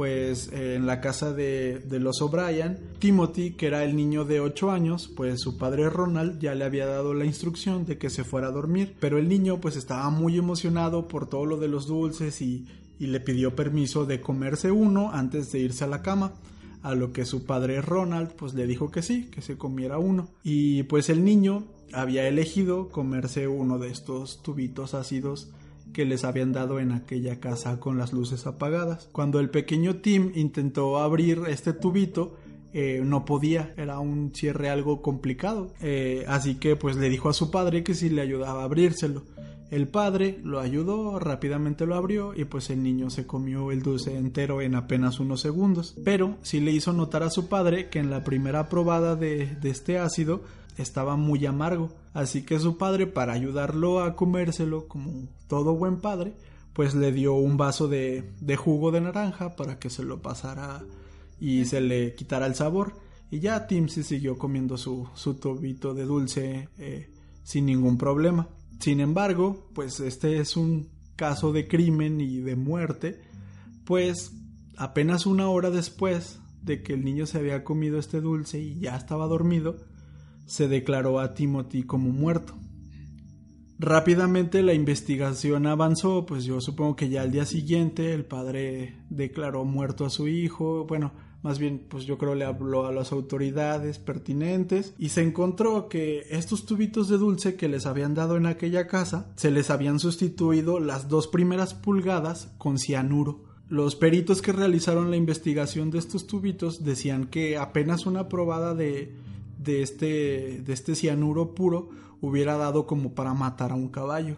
pues en la casa de, los O'Brien, Timothy, que era el niño de 8 años, pues su padre Ronald ya le había dado la instrucción de que se fuera a dormir, pero el niño pues estaba muy emocionado por todo lo de los dulces y, y le pidió permiso de comerse uno antes de irse a la cama a lo que su padre Ronald pues le dijo que sí, que se comiera uno. Y pues el niño había elegido comerse uno de estos tubitos ácidos que les habían dado en aquella casa con las luces apagadas. Cuando el pequeño Tim intentó abrir este tubito, eh, no podía, era un cierre algo complicado. Eh, así que pues le dijo a su padre que si le ayudaba a abrírselo. El padre lo ayudó, rápidamente lo abrió y pues el niño se comió el dulce entero en apenas unos segundos. Pero sí le hizo notar a su padre que en la primera probada de, de este ácido estaba muy amargo, así que su padre, para ayudarlo a comérselo como todo buen padre, pues le dio un vaso de, de jugo de naranja para que se lo pasara y se le quitara el sabor. Y ya Tim se siguió comiendo su, su tobito de dulce eh, sin ningún problema. Sin embargo, pues este es un caso de crimen y de muerte, pues apenas una hora después de que el niño se había comido este dulce y ya estaba dormido, se declaró a Timothy como muerto. Rápidamente la investigación avanzó, pues yo supongo que ya al día siguiente el padre declaró muerto a su hijo, bueno, más bien pues yo creo le habló a las autoridades pertinentes y se encontró que estos tubitos de dulce que les habían dado en aquella casa se les habían sustituido las dos primeras pulgadas con cianuro. Los peritos que realizaron la investigación de estos tubitos decían que apenas una probada de de este, de este cianuro puro hubiera dado como para matar a un caballo.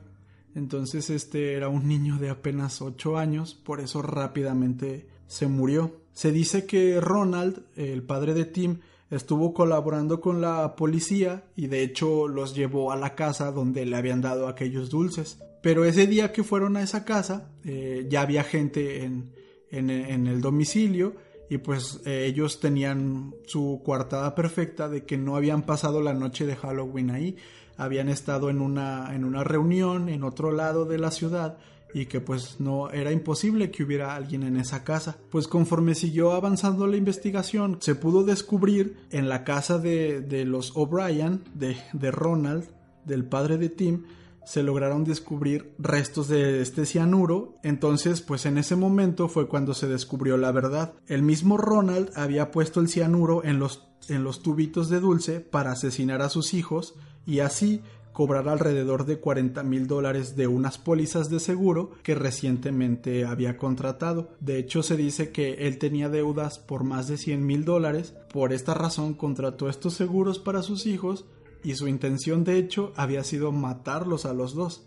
Entonces este era un niño de apenas 8 años, por eso rápidamente se murió. Se dice que Ronald, el padre de Tim, estuvo colaborando con la policía y de hecho los llevó a la casa donde le habían dado aquellos dulces. Pero ese día que fueron a esa casa eh, ya había gente en, en, en el domicilio y pues eh, ellos tenían su coartada perfecta de que no habían pasado la noche de Halloween ahí, habían estado en una, en una reunión en otro lado de la ciudad y que pues no era imposible que hubiera alguien en esa casa. Pues conforme siguió avanzando la investigación, se pudo descubrir en la casa de, de los O'Brien, de, de Ronald, del padre de Tim, se lograron descubrir restos de este cianuro, entonces pues en ese momento fue cuando se descubrió la verdad. El mismo Ronald había puesto el cianuro en los, en los tubitos de dulce para asesinar a sus hijos y así cobrar alrededor de 40 mil dólares de unas pólizas de seguro que recientemente había contratado. De hecho, se dice que él tenía deudas por más de 100 mil dólares. Por esta razón contrató estos seguros para sus hijos y su intención de hecho había sido matarlos a los dos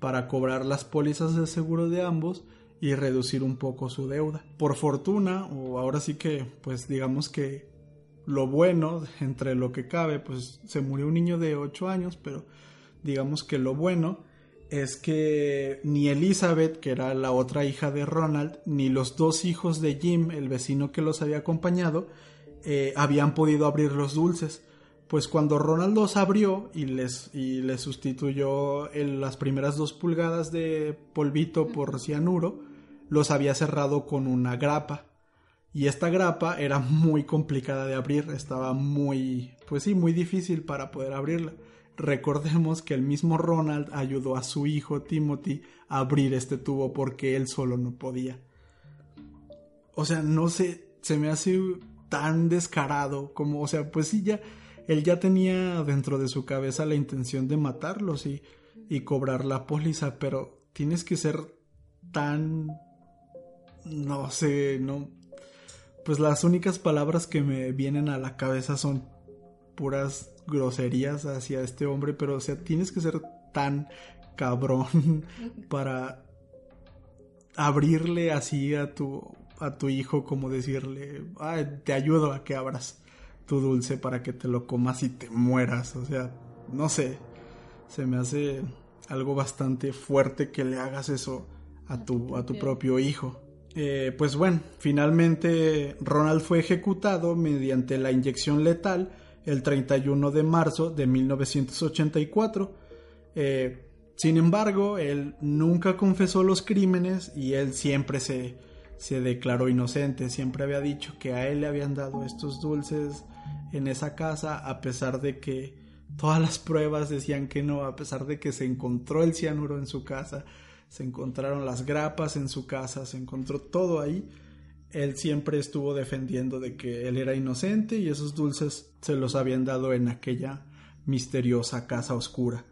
para cobrar las pólizas de seguro de ambos y reducir un poco su deuda. Por fortuna, o ahora sí que, pues digamos que lo bueno, entre lo que cabe, pues se murió un niño de 8 años, pero digamos que lo bueno es que ni Elizabeth, que era la otra hija de Ronald, ni los dos hijos de Jim, el vecino que los había acompañado, eh, habían podido abrir los dulces. Pues cuando Ronald los abrió y les, y les sustituyó las primeras dos pulgadas de polvito por cianuro, los había cerrado con una grapa. Y esta grapa era muy complicada de abrir, estaba muy, pues sí, muy difícil para poder abrirla. Recordemos que el mismo Ronald ayudó a su hijo Timothy a abrir este tubo porque él solo no podía. O sea, no sé, se me hace tan descarado como, o sea, pues sí, ya, él ya tenía dentro de su cabeza la intención de matarlos y, y cobrar la póliza, pero tienes que ser tan, no sé, no, pues las únicas palabras que me vienen a la cabeza son puras groserías hacia este hombre, pero o sea, tienes que ser tan cabrón para abrirle así a tu a tu hijo como decirle, te ayudo a que abras tu dulce para que te lo comas y te mueras, o sea, no sé, se me hace algo bastante fuerte que le hagas eso a tu, a tu propio hijo. Eh, pues bueno, finalmente Ronald fue ejecutado mediante la inyección letal el 31 de marzo de 1984. Eh, sin embargo, él nunca confesó los crímenes y él siempre se, se declaró inocente. Siempre había dicho que a él le habían dado estos dulces en esa casa, a pesar de que todas las pruebas decían que no, a pesar de que se encontró el cianuro en su casa, se encontraron las grapas en su casa, se encontró todo ahí él siempre estuvo defendiendo de que él era inocente y esos dulces se los habían dado en aquella misteriosa casa oscura.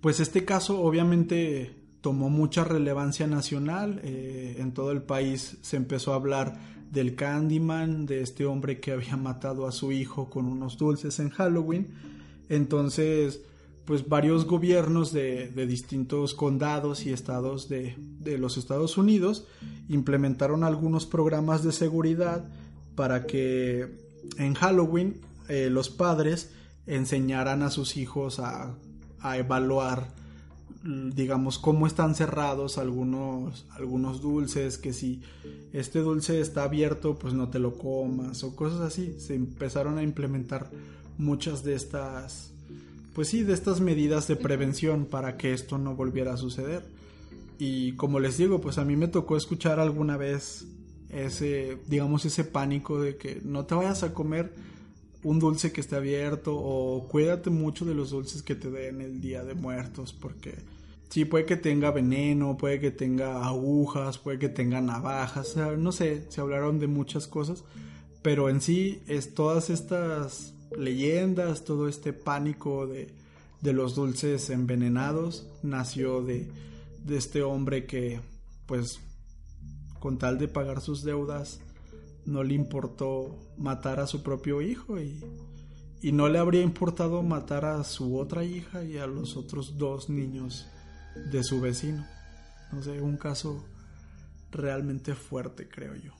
Pues este caso obviamente tomó mucha relevancia nacional, eh, en todo el país se empezó a hablar del Candyman, de este hombre que había matado a su hijo con unos dulces en Halloween, entonces pues varios gobiernos de, distintos condados y estados de, los Estados Unidos implementaron algunos programas de seguridad para que en Halloween eh, los padres enseñaran a sus hijos a, a, evaluar digamos cómo están cerrados algunos algunos dulces que si este dulce está abierto pues no te lo comas o cosas así se empezaron a implementar muchas de estas pues sí, de estas medidas de prevención para que esto no volviera a suceder. Y como les digo, pues a mí me tocó escuchar alguna vez ese, digamos, ese pánico de que no te vayas a comer un dulce que esté abierto o cuídate mucho de los dulces que te den el día de muertos porque sí puede que tenga veneno, puede que tenga agujas, puede que tenga navajas, no sé, se hablaron de muchas cosas, pero en sí es todas estas leyendas, todo este pánico de, de los dulces envenenados nació de, de este hombre que pues con tal de pagar sus deudas no le importó matar a su propio hijo y, y, no le habría importado matar a su otra hija y a los otros dos niños de su vecino. No sé, un caso realmente fuerte, creo yo.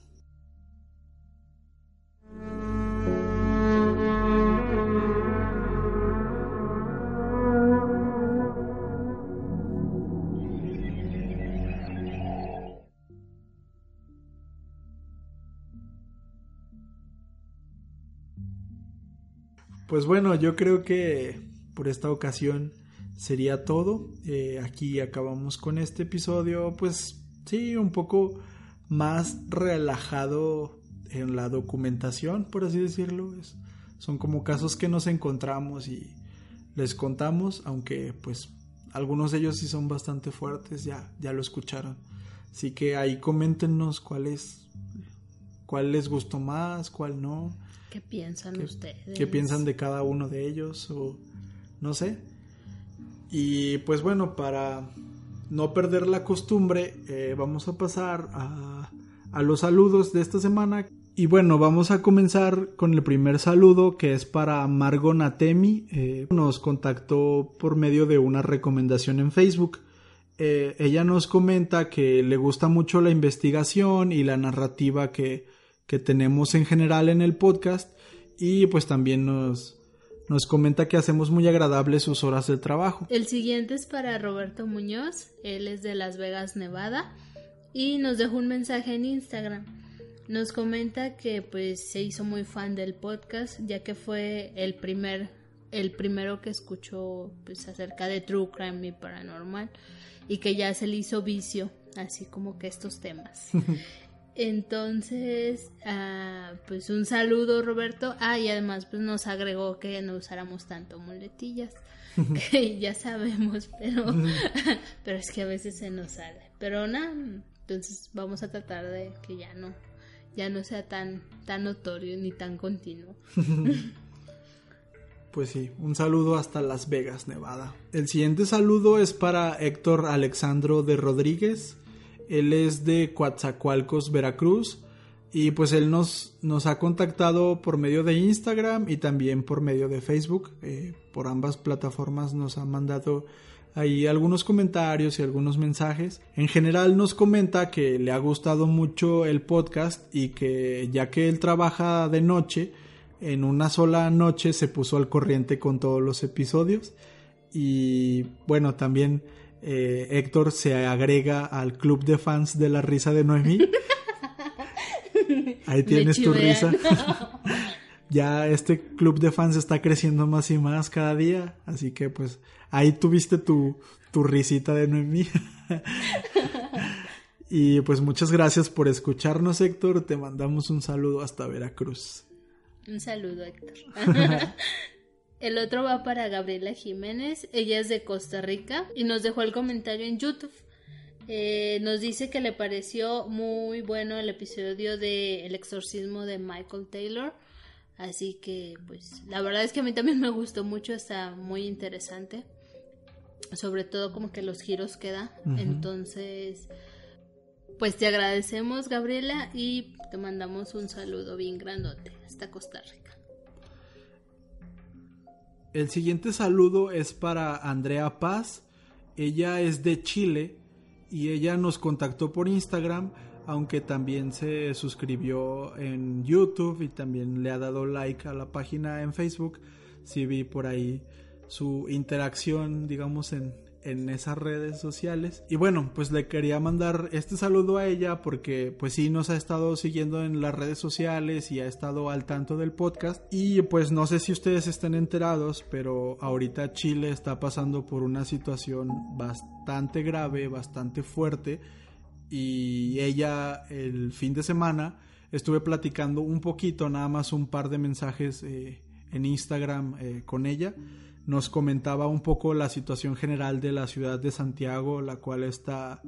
Pues bueno, yo creo que por esta ocasión sería todo. Eh, aquí acabamos con este episodio, pues sí, un poco más relajado en la documentación, por así decirlo. son como casos que nos encontramos y les contamos, aunque pues algunos de ellos sí son bastante fuertes, ya, ya lo escucharon. Así que ahí coméntenos cuál es, cuál les gustó más, cuál no. ¿Qué piensan ustedes? ¿Qué piensan de cada uno de ellos? O no sé. Y pues bueno, para no perder la costumbre, eh, vamos a pasar a, a los saludos de esta semana. Y bueno, vamos a comenzar con el primer saludo que es para Margo Natemi. Eh, nos contactó por medio de una recomendación en Facebook. Eh, ella nos comenta que le gusta mucho la investigación y la narrativa que, que tenemos en general en el podcast y pues también nos, nos comenta que hacemos muy agradables sus horas de trabajo. El siguiente es para Roberto Muñoz, él es de Las Vegas, Nevada y nos dejó un mensaje en Instagram. Nos comenta que pues se hizo muy fan del podcast ya que fue el primer el primero que escuchó pues acerca de true crime y paranormal y que ya se le hizo vicio así como que estos temas. Entonces, ah, pues un saludo Roberto. Ah, y además pues nos agregó que no usáramos tanto muletillas, que ya sabemos, pero, pero es que a veces se nos sale. Pero nada, entonces vamos a tratar de que ya no, ya no sea tan, tan notorio ni tan continuo. Pues sí, un saludo hasta Las Vegas, Nevada. El siguiente saludo es para Héctor Alexandro de Rodríguez. Él es de Coatzacoalcos, Veracruz. Y pues él nos, nos ha contactado por medio de Instagram y también por medio de Facebook. Eh, por ambas plataformas nos ha mandado ahí algunos comentarios y algunos mensajes. En general nos comenta que le ha gustado mucho el podcast y que ya que él trabaja de noche, en una sola noche se puso al corriente con todos los episodios. Y bueno, también eh, Héctor se agrega al club de fans de la risa de Noemí. Ahí tienes tu risa. ya este club de fans está creciendo más y más cada día. Así que pues ahí tuviste tu, tu risita de Noemí. y pues muchas gracias por escucharnos Héctor. Te mandamos un saludo hasta Veracruz. Un saludo Héctor. El otro va para Gabriela Jiménez, ella es de Costa Rica y nos dejó el comentario en YouTube. Eh, nos dice que le pareció muy bueno el episodio de El exorcismo de Michael Taylor. Así que, pues, la verdad es que a mí también me gustó mucho, está muy interesante. Sobre todo como que los giros que da. Entonces, pues te agradecemos, Gabriela, y te mandamos un saludo bien grandote hasta Costa Rica. El siguiente saludo es para Andrea Paz. Ella es de Chile y ella nos contactó por Instagram, aunque también se suscribió en YouTube y también le ha dado like a la página en Facebook. Sí vi por ahí su interacción, digamos, en, en esas redes sociales. Y bueno, pues le quería mandar este saludo a ella porque pues sí nos ha estado siguiendo en las redes sociales y ha estado al tanto del podcast. Y pues no sé si ustedes están enterados, pero ahorita Chile está pasando por una situación bastante grave, bastante fuerte. Y ella el fin de semana estuve platicando un poquito, nada más un par de mensajes eh, en Instagram eh, con ella nos comentaba un poco la situación general de la ciudad de Santiago, la cual está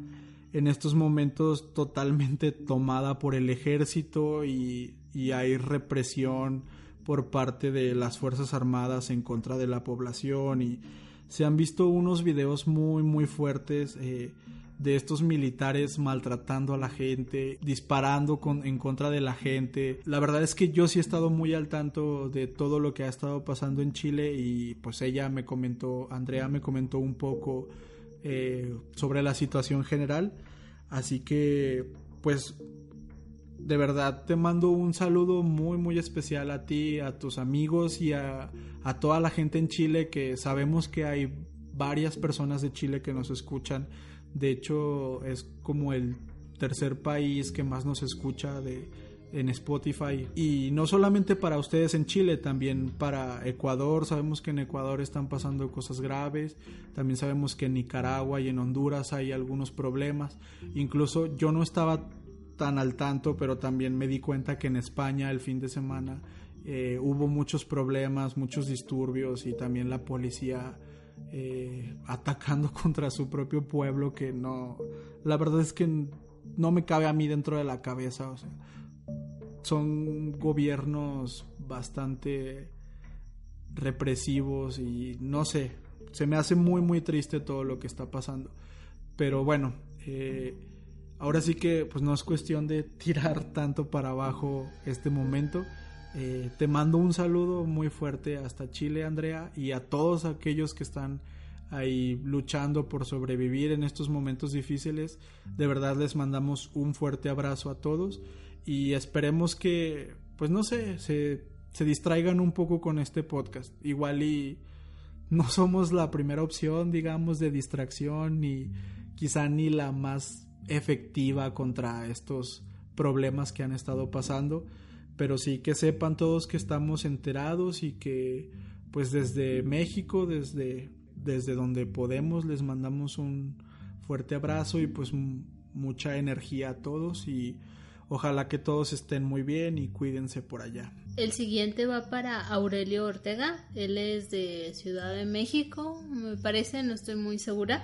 en estos momentos totalmente tomada por el ejército y, hay represión por parte de las Fuerzas Armadas en contra de la población. Y se han visto unos videos muy muy fuertes eh, de estos militares maltratando a la gente, disparando en contra de la gente. La verdad es que yo sí he estado muy al tanto de todo lo que ha estado pasando en Chile y pues ella me comentó, Andrea me comentó un poco eh, sobre la situación general. Así que pues de verdad te mando un saludo muy muy especial a ti, a tus amigos y a, a toda la gente en Chile que sabemos que hay varias personas de Chile que nos escuchan de hecho, es como el tercer país que más nos escucha de, en Spotify. Y no solamente para ustedes en Chile, también para Ecuador. Sabemos que en Ecuador están pasando cosas graves. También sabemos que en Nicaragua y en Honduras hay algunos problemas. Incluso yo no estaba tan al tanto, pero también me di cuenta que en España el fin de semana eh, hubo muchos problemas, muchos disturbios y también la policía eh, atacando contra su propio pueblo que no, la verdad es que no me cabe a mí dentro de la cabeza, o sea, son gobiernos bastante represivos y no sé, se me hace muy muy triste todo lo que está pasando. Pero bueno, eh, ahora sí que pues no es cuestión de tirar tanto para abajo este momento. Eh, te mando un saludo muy fuerte hasta Chile, Andrea, y a todos aquellos que están ahí luchando por sobrevivir en estos momentos difíciles. De verdad les mandamos un fuerte abrazo a todos y esperemos que, pues no sé, se, se distraigan un poco con este podcast. Igual y no somos la primera opción, digamos, de distracción ni quizá ni la más efectiva contra estos problemas que han estado pasando pero sí que sepan todos que estamos enterados y que pues desde México, desde, desde donde podemos, les mandamos un fuerte abrazo y pues mucha energía a todos y ojalá que todos estén muy bien y cuídense por allá. El siguiente va para Aurelio Ortega, él es de Ciudad de México, me parece, no estoy muy segura,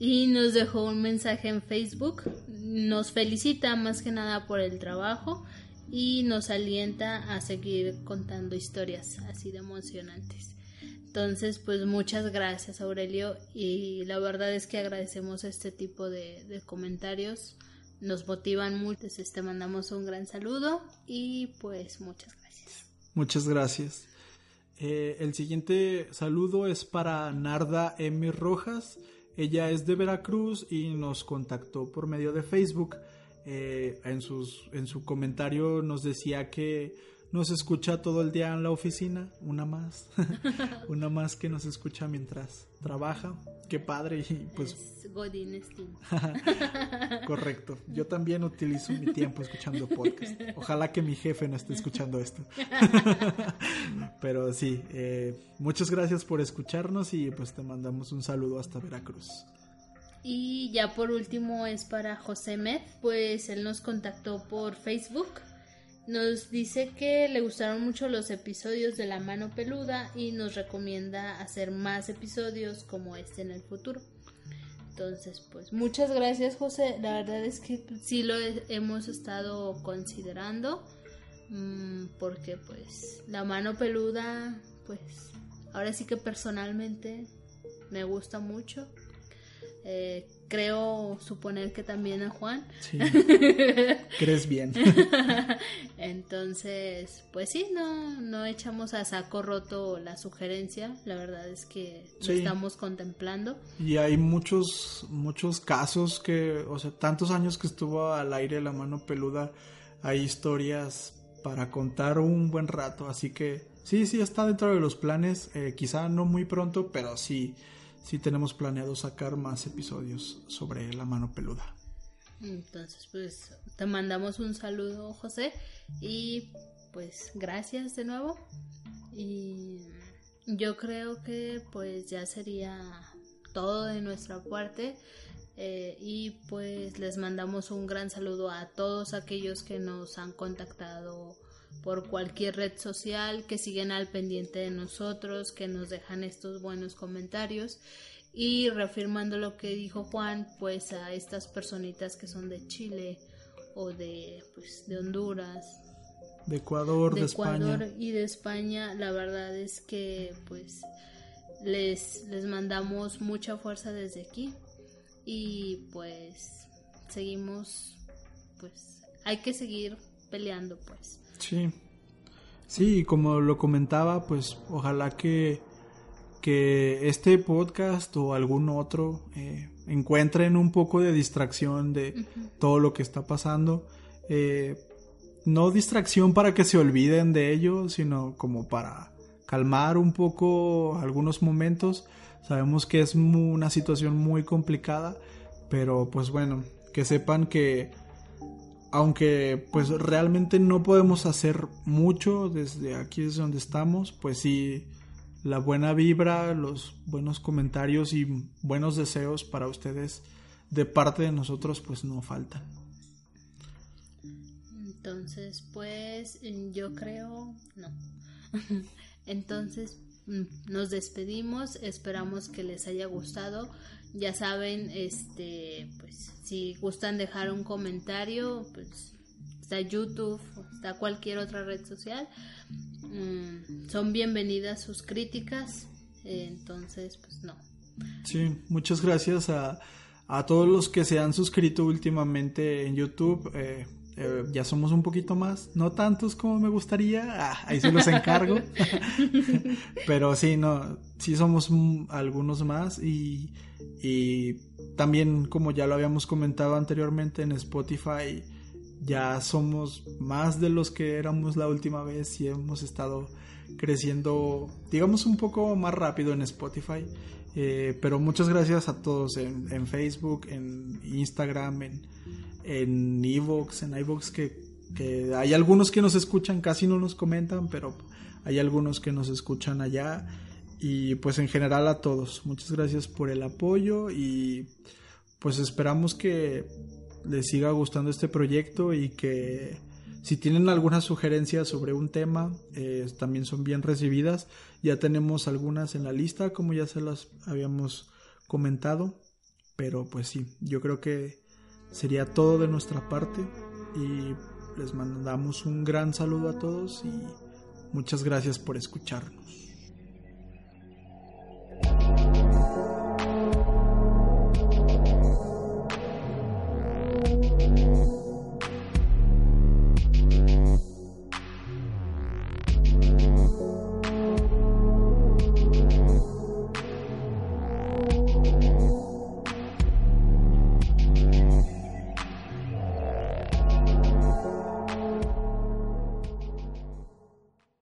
y nos dejó un mensaje en Facebook, nos felicita más que nada por el trabajo y nos alienta a seguir contando historias así de emocionantes. Entonces, pues muchas gracias Aurelio y la verdad es que agradecemos este tipo de, comentarios, nos motivan mucho, te mandamos un gran saludo y pues muchas gracias. Muchas gracias. Eh, el siguiente saludo es para Narda M. Rojas. Ella es de Veracruz y nos contactó por medio de Facebook. Eh, en, sus, en su comentario nos decía que nos escucha todo el día en la oficina, una más, una más que nos escucha mientras trabaja, qué padre y pues... Correcto, yo también utilizo mi tiempo escuchando podcast, ojalá que mi jefe no esté escuchando esto, pero sí, eh, muchas gracias por escucharnos y pues te mandamos un saludo hasta Veracruz. Y ya por último es para José Med, pues él nos contactó por Facebook. Nos dice que le gustaron mucho los episodios de La Mano Peluda y nos recomienda hacer más episodios como este en el futuro. Entonces, pues muchas gracias José. La verdad es que sí lo hemos estado considerando mm, porque pues La Mano Peluda, pues ahora sí que personalmente me gusta mucho eh, creo suponer que también a Juan. Sí. Crees bien. Entonces, pues sí, no, no echamos a saco roto la sugerencia. La verdad es que lo estamos contemplando. Y hay muchos, muchos casos que, o sea, tantos años que estuvo al aire la mano peluda, hay historias para contar un buen rato. Así que sí, sí, está dentro de los planes. Eh, quizá no muy pronto, pero sí sí tenemos planeado sacar más episodios sobre la mano peluda. Entonces, pues te mandamos un saludo, José, y pues gracias de nuevo. Y yo creo que pues ya sería todo de nuestra parte. Eh, y pues les mandamos un gran saludo a todos aquellos que nos han contactado por cualquier red social, que siguen al pendiente de nosotros, que nos dejan estos buenos comentarios. Y reafirmando lo que dijo Juan, pues a estas personitas que son de Chile o de pues de Honduras, de Ecuador, de, Ecuador y de España, la verdad es que pues les les mandamos mucha fuerza desde aquí. Y pues seguimos pues hay que seguir peleando pues. Sí. Sí, como lo comentaba, pues ojalá que, que este podcast o algún otro eh, encuentren un poco de distracción de todo lo que está pasando. Eh, no distracción para que se olviden de ello, sino como para calmar un poco algunos momentos. Sabemos que es una situación muy complicada, pero pues bueno, que sepan que aunque pues realmente no podemos hacer mucho desde aquí es donde estamos, pues sí, la buena vibra, los buenos comentarios y buenos deseos para ustedes de parte de nosotros pues no faltan. Entonces pues yo creo, no. Entonces mm, nos despedimos. Esperamos que les haya gustado. Ya saben, este, pues, si gustan dejar un comentario, pues está YouTube, está cualquier otra red social. Mm, son bienvenidas sus críticas. entonces, pues no. Sí, muchas gracias a, a todos los que se han suscrito últimamente en YouTube. Eh, eh, ya somos un poquito más, no tantos como me gustaría, ah, ahí se los encargo, pero sí, no, sí somos algunos más y, y también como ya lo habíamos comentado anteriormente en Spotify, ya somos más de los que éramos la última vez y hemos estado creciendo, digamos, un poco más rápido en Spotify. Eh, pero muchas gracias a todos en, Facebook, en Instagram, en, en Evox, en iVoox que, que hay algunos que nos escuchan, casi no nos comentan, pero hay algunos que nos escuchan allá y pues en general a todos. Muchas gracias por el apoyo y pues esperamos que les siga gustando este proyecto y que si tienen alguna sugerencia sobre un tema eh, también son bien recibidas. Ya tenemos algunas en la lista como ya se las habíamos comentado. Pero pues sí, yo creo que sería todo de nuestra parte y les mandamos un gran saludo a todos y muchas gracias por escucharnos.